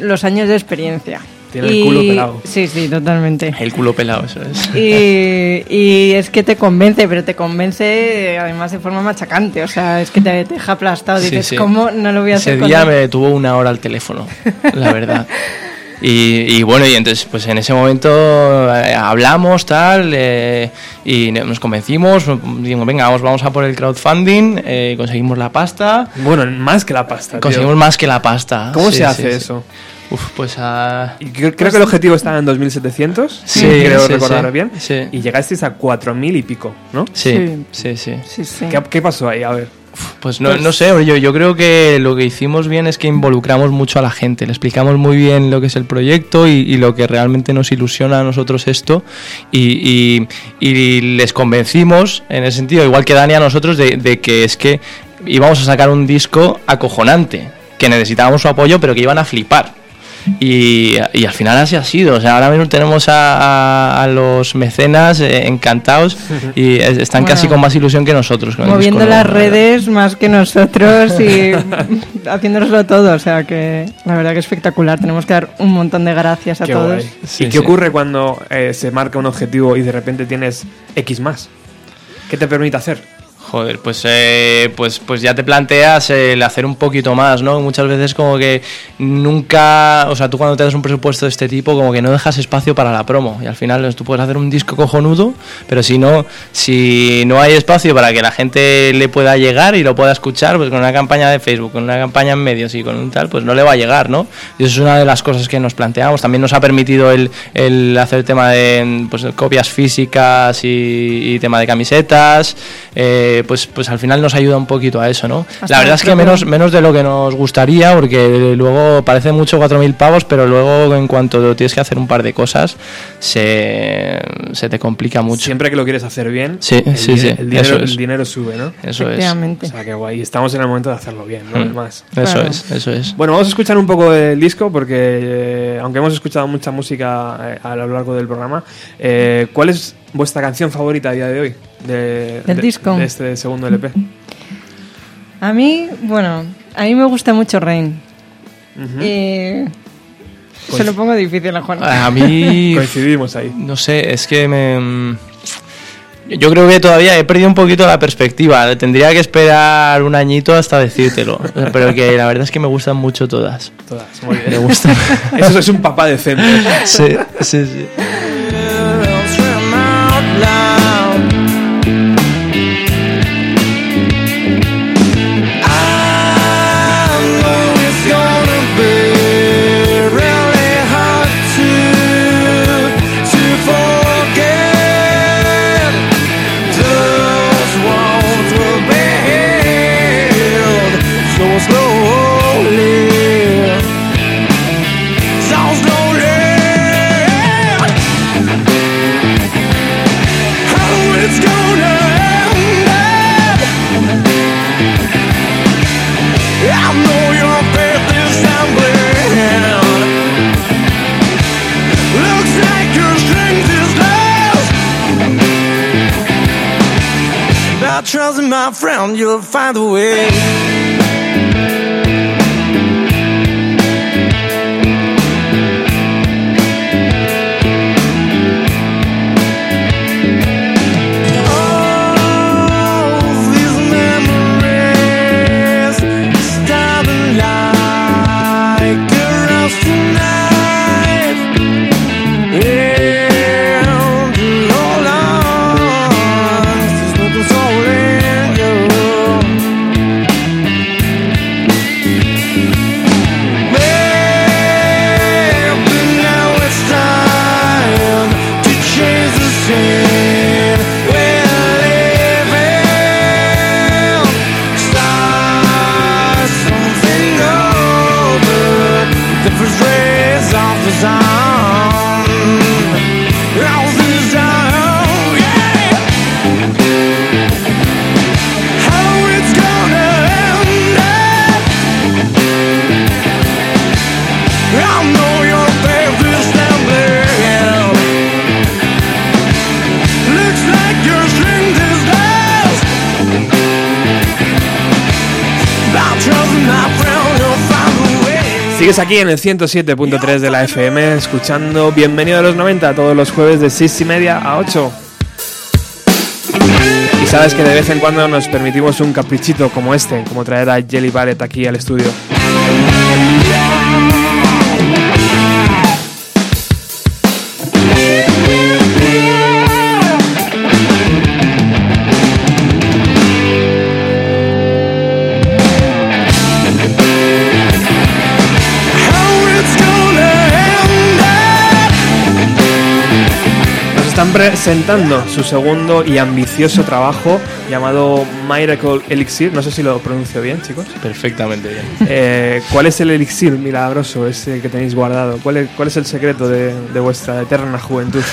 los años de experiencia. Tiene el culo pelado. Sí, sí, totalmente. El culo pelado, eso es. Y, y es que te convence, pero te convence eh, además de forma machacante. O sea, es que te, te deja aplastado. Sí, Dices, sí. ¿cómo no lo voy a Ese hacer con día él? me detuvo una hora al teléfono, la verdad. Y, y bueno, y entonces pues en ese momento eh, hablamos tal eh, y nos convencimos, dijimos, venga, vamos, vamos a por el crowdfunding, eh, conseguimos la pasta. Bueno, más que la pasta. tío. Conseguimos más que la pasta. ¿Cómo Sí, se sí, hace sí. eso? Uf, pues a... Y creo, creo que el objetivo estaba en 2.700, Sí, creo sí, recordar sí, bien. sí. Y llegasteis a 4.000 y pico, ¿no? Sí, sí, sí. Sí, sí. ¿Qué, qué pasó ahí? A ver. Pues no, no sé, yo, yo creo que lo que hicimos bien es que involucramos mucho a la gente, le explicamos muy bien lo que es el proyecto y, y lo que realmente nos ilusiona a nosotros esto y, y- y les convencimos en ese sentido, igual que Dani a nosotros, de, de que es que íbamos a sacar un disco acojonante, que necesitábamos su apoyo pero que iban a flipar. Y, y al final así ha sido. O sea, ahora mismo tenemos a, a- a los mecenas eh, encantados y es- están Bueno. casi con más ilusión que nosotros. con Moviendo las nuevo, redes más que nosotros y haciéndoselo todo. O sea que la verdad que espectacular. Tenemos que dar un montón de gracias a Qué todos. Sí, ¿Y qué sí. ocurre cuando eh, se marca un objetivo y de repente tienes X más? ¿Qué te permite hacer? Joder, pues, eh, pues, pues ya te planteas el hacer un poquito más, ¿no? Muchas veces como que nunca, o sea, tú cuando te das un presupuesto de este tipo, como que no dejas espacio para la promo. Y al final tú puedes hacer un disco cojonudo, pero si no, si no hay espacio para que la gente le pueda llegar y lo pueda escuchar, pues con una campaña de Facebook, con una campaña en medios y con un tal, pues no le va a llegar, ¿no? Y eso es una de las cosas que nos planteamos. También nos ha permitido el, hacer el tema de pues, copias físicas y, y tema de camisetas, eh, pues, pues al final nos ayuda un poquito a eso, ¿no? Hasta La verdad el es que menos, menos de lo que nos gustaría, porque luego parece mucho 4.000 pavos, pero luego en cuanto tienes que hacer un par de cosas, se, se te complica mucho. Siempre que lo quieres hacer bien, Sí, el, sí, sí, el dinero, es. el dinero sube, ¿no? Eso es. O sea, que guay. Estamos en el momento de hacerlo bien, ¿no? Mm. Además. Eso Claro. es, eso es. Bueno, vamos a escuchar un poco del disco porque, eh, aunque hemos escuchado mucha música eh, a lo largo del programa, eh, ¿cuál es vuestra canción favorita a día de hoy? De, Del de- disco. De este segundo LP. A mí, bueno, a mí me gusta mucho Rain. Pues- se lo pongo difícil a Juan. A mí, Coincidimos ahí. no sé, es que me... mm, Yo creo que todavía he perdido un poquito la perspectiva. Tendría que esperar un añito hasta decírtelo. Pero que la verdad es que me gustan mucho todas. Todas, muy bien. Me gustan. Eso es un papá decente. sí, sí, sí. My friend, you'll find a way. Sigues aquí en el 107.3 de la FM, escuchando Bienvenido a los 90 todos los jueves de 6 y media a 8. Y sabes que de vez en cuando nos permitimos un caprichito como este, como traer a Jelly Ballet aquí al estudio. Están presentando su segundo y ambicioso trabajo llamado Miracle Elixir. No sé si lo pronuncio bien, chicos. Perfectamente bien. Eh, ¿Cuál es el elixir milagroso ese que tenéis guardado? ¿Cuál es, cuál es el secreto de, de vuestra eterna juventud?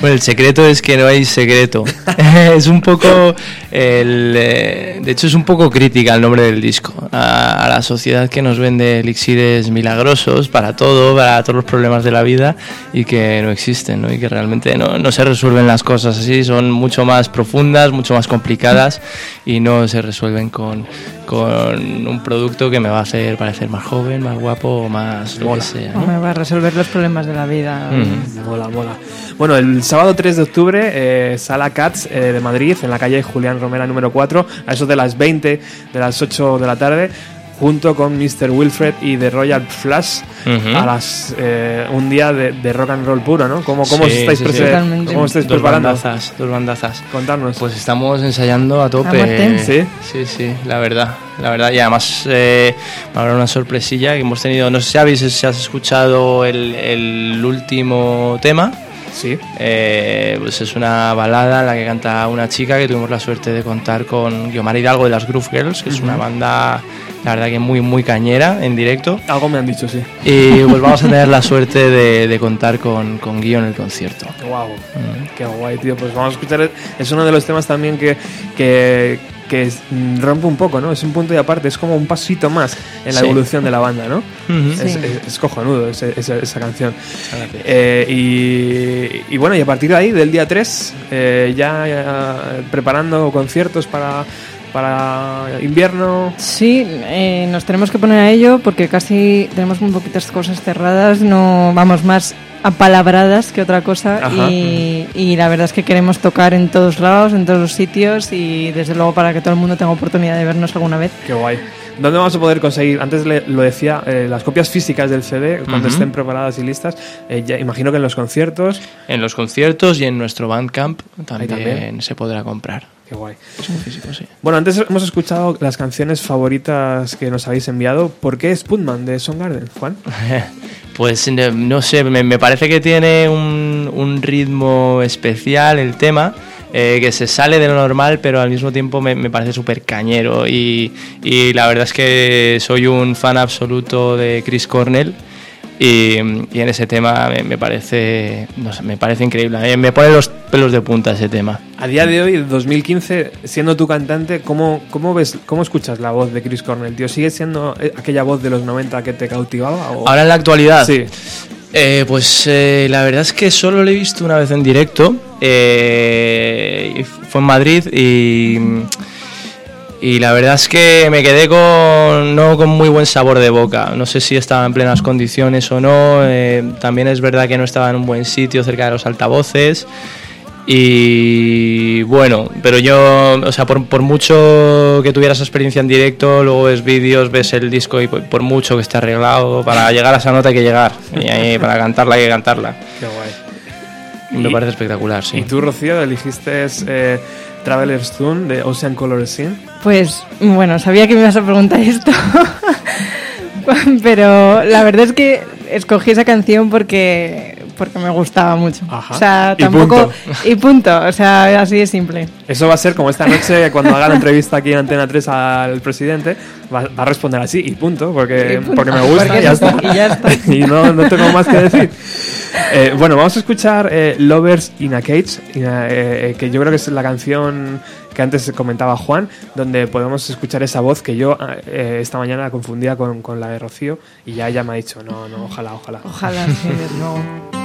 Bueno, el secreto es que no hay secreto. es un poco. El, eh, de hecho, es un poco crítica el nombre del disco. A, a la sociedad que nos vende elixires milagrosos para todo, para todos los problemas de la vida y que no existen, ¿no? Y que realmente no, no se resuelven las cosas así. Son mucho más profundas, mucho más complicadas y no se resuelven con, con un producto que me va a hacer parecer más joven, más guapo o más lo que sea. No me va a resolver los problemas de la vida. Mm. Mola, mola. Bueno, el sábado 3 de octubre, eh, Sala Cats eh, de Madrid, en la calle Julián Romera número 4, a eso de las 20, de las 8 de la tarde, junto con Mr. Wilfred y The Royal Flash, a las eh, un día de, de rock and roll puro, ¿no? ¿Cómo, cómo os estáis, sí, sí. cómo estáis Dos preparando? bandazas, dos bandazas. Contarnos. Pues estamos ensayando a tope. ¿Sí? Sí, sí, la verdad. La verdad, y además eh, habrá una sorpresilla que hemos tenido. No sé si habéis si has escuchado el, el último tema. Sí. Eh, pues es una balada en la que canta una chica que tuvimos la suerte de contar con Guiomar Hidalgo de las Groove Girls, que es una banda, la verdad que muy, muy cañera en directo. Algo me han dicho, sí. Y pues vamos a tener la suerte de, de contar con, con Guio en el concierto. Wow, qué guay, tío. Pues vamos a escuchar. Es uno de los temas también que, que, que es- mm, rompe un poco, ¿no? Es un punto y aparte, es como un pasito más en la Sí. evolución de la banda, ¿no? Es, Sí. es- es cojonudo ese- esa, esa canción. Eh, y, y bueno, y a partir de ahí, del día 3, eh, ya, ya preparando conciertos para, para invierno. Sí, eh, nos tenemos que poner a ello porque casi tenemos muy poquitas cosas cerradas, no vamos más apalabradas que otra cosa y, y la verdad es que queremos tocar en todos lados, en todos los sitios y desde luego para que todo el mundo tenga oportunidad de vernos alguna vez. Qué guay. ¿Dónde vamos a poder conseguir? Antes le- lo decía, eh, las copias físicas del CD, cuando Ujú. estén preparadas y listas. eh, ya imagino que en los conciertos. En los conciertos y en nuestro Bandcamp también, también. se podrá comprar. Qué guay. Disco físico, sí. Bueno, antes hemos escuchado las canciones favoritas que nos habéis enviado. ¿Por qué Spoonman de Garden, Juan? Pues eh, no sé, me, me parece que tiene un, un ritmo especial el tema, eh, que se sale de lo normal, pero al mismo tiempo me, me parece súper cañero. Y, y la verdad es que soy un fan absoluto de Chris Cornell. Y, y en ese tema me, me parece no sé, me parece increíble. A mí Me pone los pelos de punta ese tema. A día de hoy, 2015, siendo tu cantante, ¿cómo, cómo ves, cómo escuchas la voz de Chris Cornell, tío? ¿Sigue siendo eh, aquella voz de los 90 que te cautivaba? o- Ahora en la actualidad. Sí. Eh, pues eh, la verdad es que solo lo he visto una vez en directo. eh, fue en Madrid y, y la verdad es que me quedé con, no con muy buen sabor de boca. No sé si estaba en plenas condiciones o no. eh, también es verdad que no estaba en un buen sitio cerca de los altavoces. Y bueno, pero yo, o sea, por, por mucho que tuviera esa experiencia en directo, luego ves vídeos, ves el disco y por, por mucho que esté arreglado, para llegar a esa nota hay que llegar. Y ahí para cantarla hay que cantarla. Qué guay. Me Y- parece espectacular, sí. ¿Y tú, Rocío, elegiste eh, Traveler's Tune de Ocean Color Scene? Pues bueno, sabía que me ibas a preguntar esto, pero la verdad es que escogí esa canción porque porque me gustaba mucho. Ajá. O sea, Y tampoco punto. y punto, o sea, así de simple. Eso va a ser como esta noche cuando haga la entrevista aquí en Antena 3 al presidente, va, va a responder así y punto, porque, Y punto. porque me gusta Porque y ya está. y ya está. Y no, no tengo más que decir. Eh, bueno, vamos a escuchar eh, Lovers in a Cage, in a- eh, eh, que yo creo que es la canción que antes comentaba Juan, donde podemos escuchar esa voz que yo eh, esta mañana la confundía con, con la de Rocío y ya ella me ha dicho, no, no, ojalá, ojalá. Ojalá sí, desde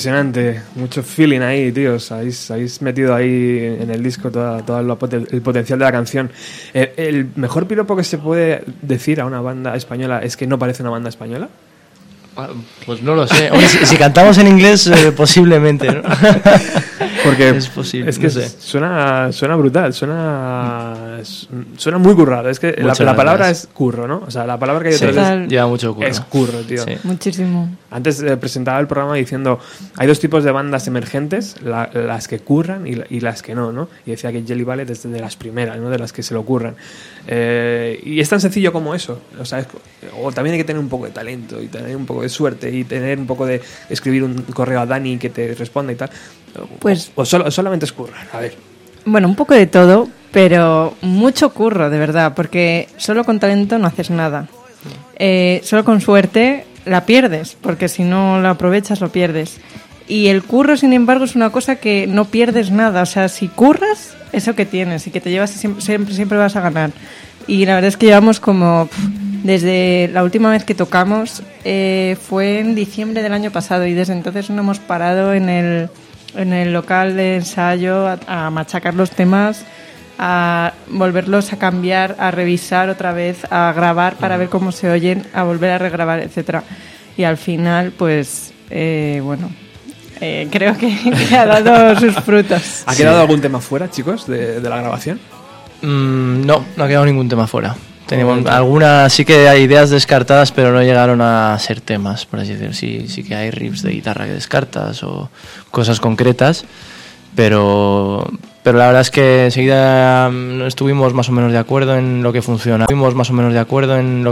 Impresionante, mucho feeling ahí, tíos. Habéis, habéis metido ahí en el disco toda, todo poten- el potencial de la canción. Eh, ¿El mejor piropo que se puede decir a una banda española es que no parece una banda española? Pues no lo sé. Hombre, si, si cantamos en inglés, eh, posiblemente, ¿no? Porque es posible. Es que no sé. suena, suena brutal, suena, suena muy currado. Es que la, la palabra es curro, ¿no? O sea, la palabra que hay Sí, es, lleva mucho curro. es curro, tío. Sí. Muchísimo. Antes eh, presentaba el programa diciendo, hay dos tipos de bandas emergentes, la- las que curran y, y las que no, ¿no? Y decía que Jelly Ballet es de las primeras, ¿no? De las que se lo curran. Eh, y es tan sencillo como eso. O, sea, es o también hay que tener un poco de talento y tener un poco de suerte y tener un poco de escribir un correo a Dani que te responda y tal. Pues- O, o solo- solamente es currar, a ver. Bueno, un poco de todo, pero mucho curro, de verdad, porque solo con talento no haces nada. Eh, solo con suerte la pierdes, porque si no la aprovechas lo pierdes. Y el curro, sin embargo, es una cosa que no pierdes nada. O sea, si curras, eso que tienes y que te llevas siempre, siempre, siempre vas a ganar. Y la verdad es que llevamos como... Desde la última vez que tocamos eh, fue en diciembre del año pasado y desde entonces no hemos parado en el, en el local de ensayo a, a machacar los temas, a volverlos a cambiar, a revisar otra vez, a grabar para ver cómo se oyen, a volver a regrabar, etcétera. Y al final, pues, eh, bueno, eh, creo que, que ha dado sus frutos. ¿Ha quedado algún tema fuera, chicos, de, de la grabación? Mm, no, no ha quedado ningún tema fuera. Tenemos algunas, sí que hay ideas descartadas, pero no llegaron a ser temas, por así decirlo. Sí, sí que hay riffs de guitarra que descartas o cosas concretas, pero, pero la verdad es que enseguida mm, estuvimos más o menos de acuerdo en lo que funciona. Estuvimos más o menos de acuerdo en lo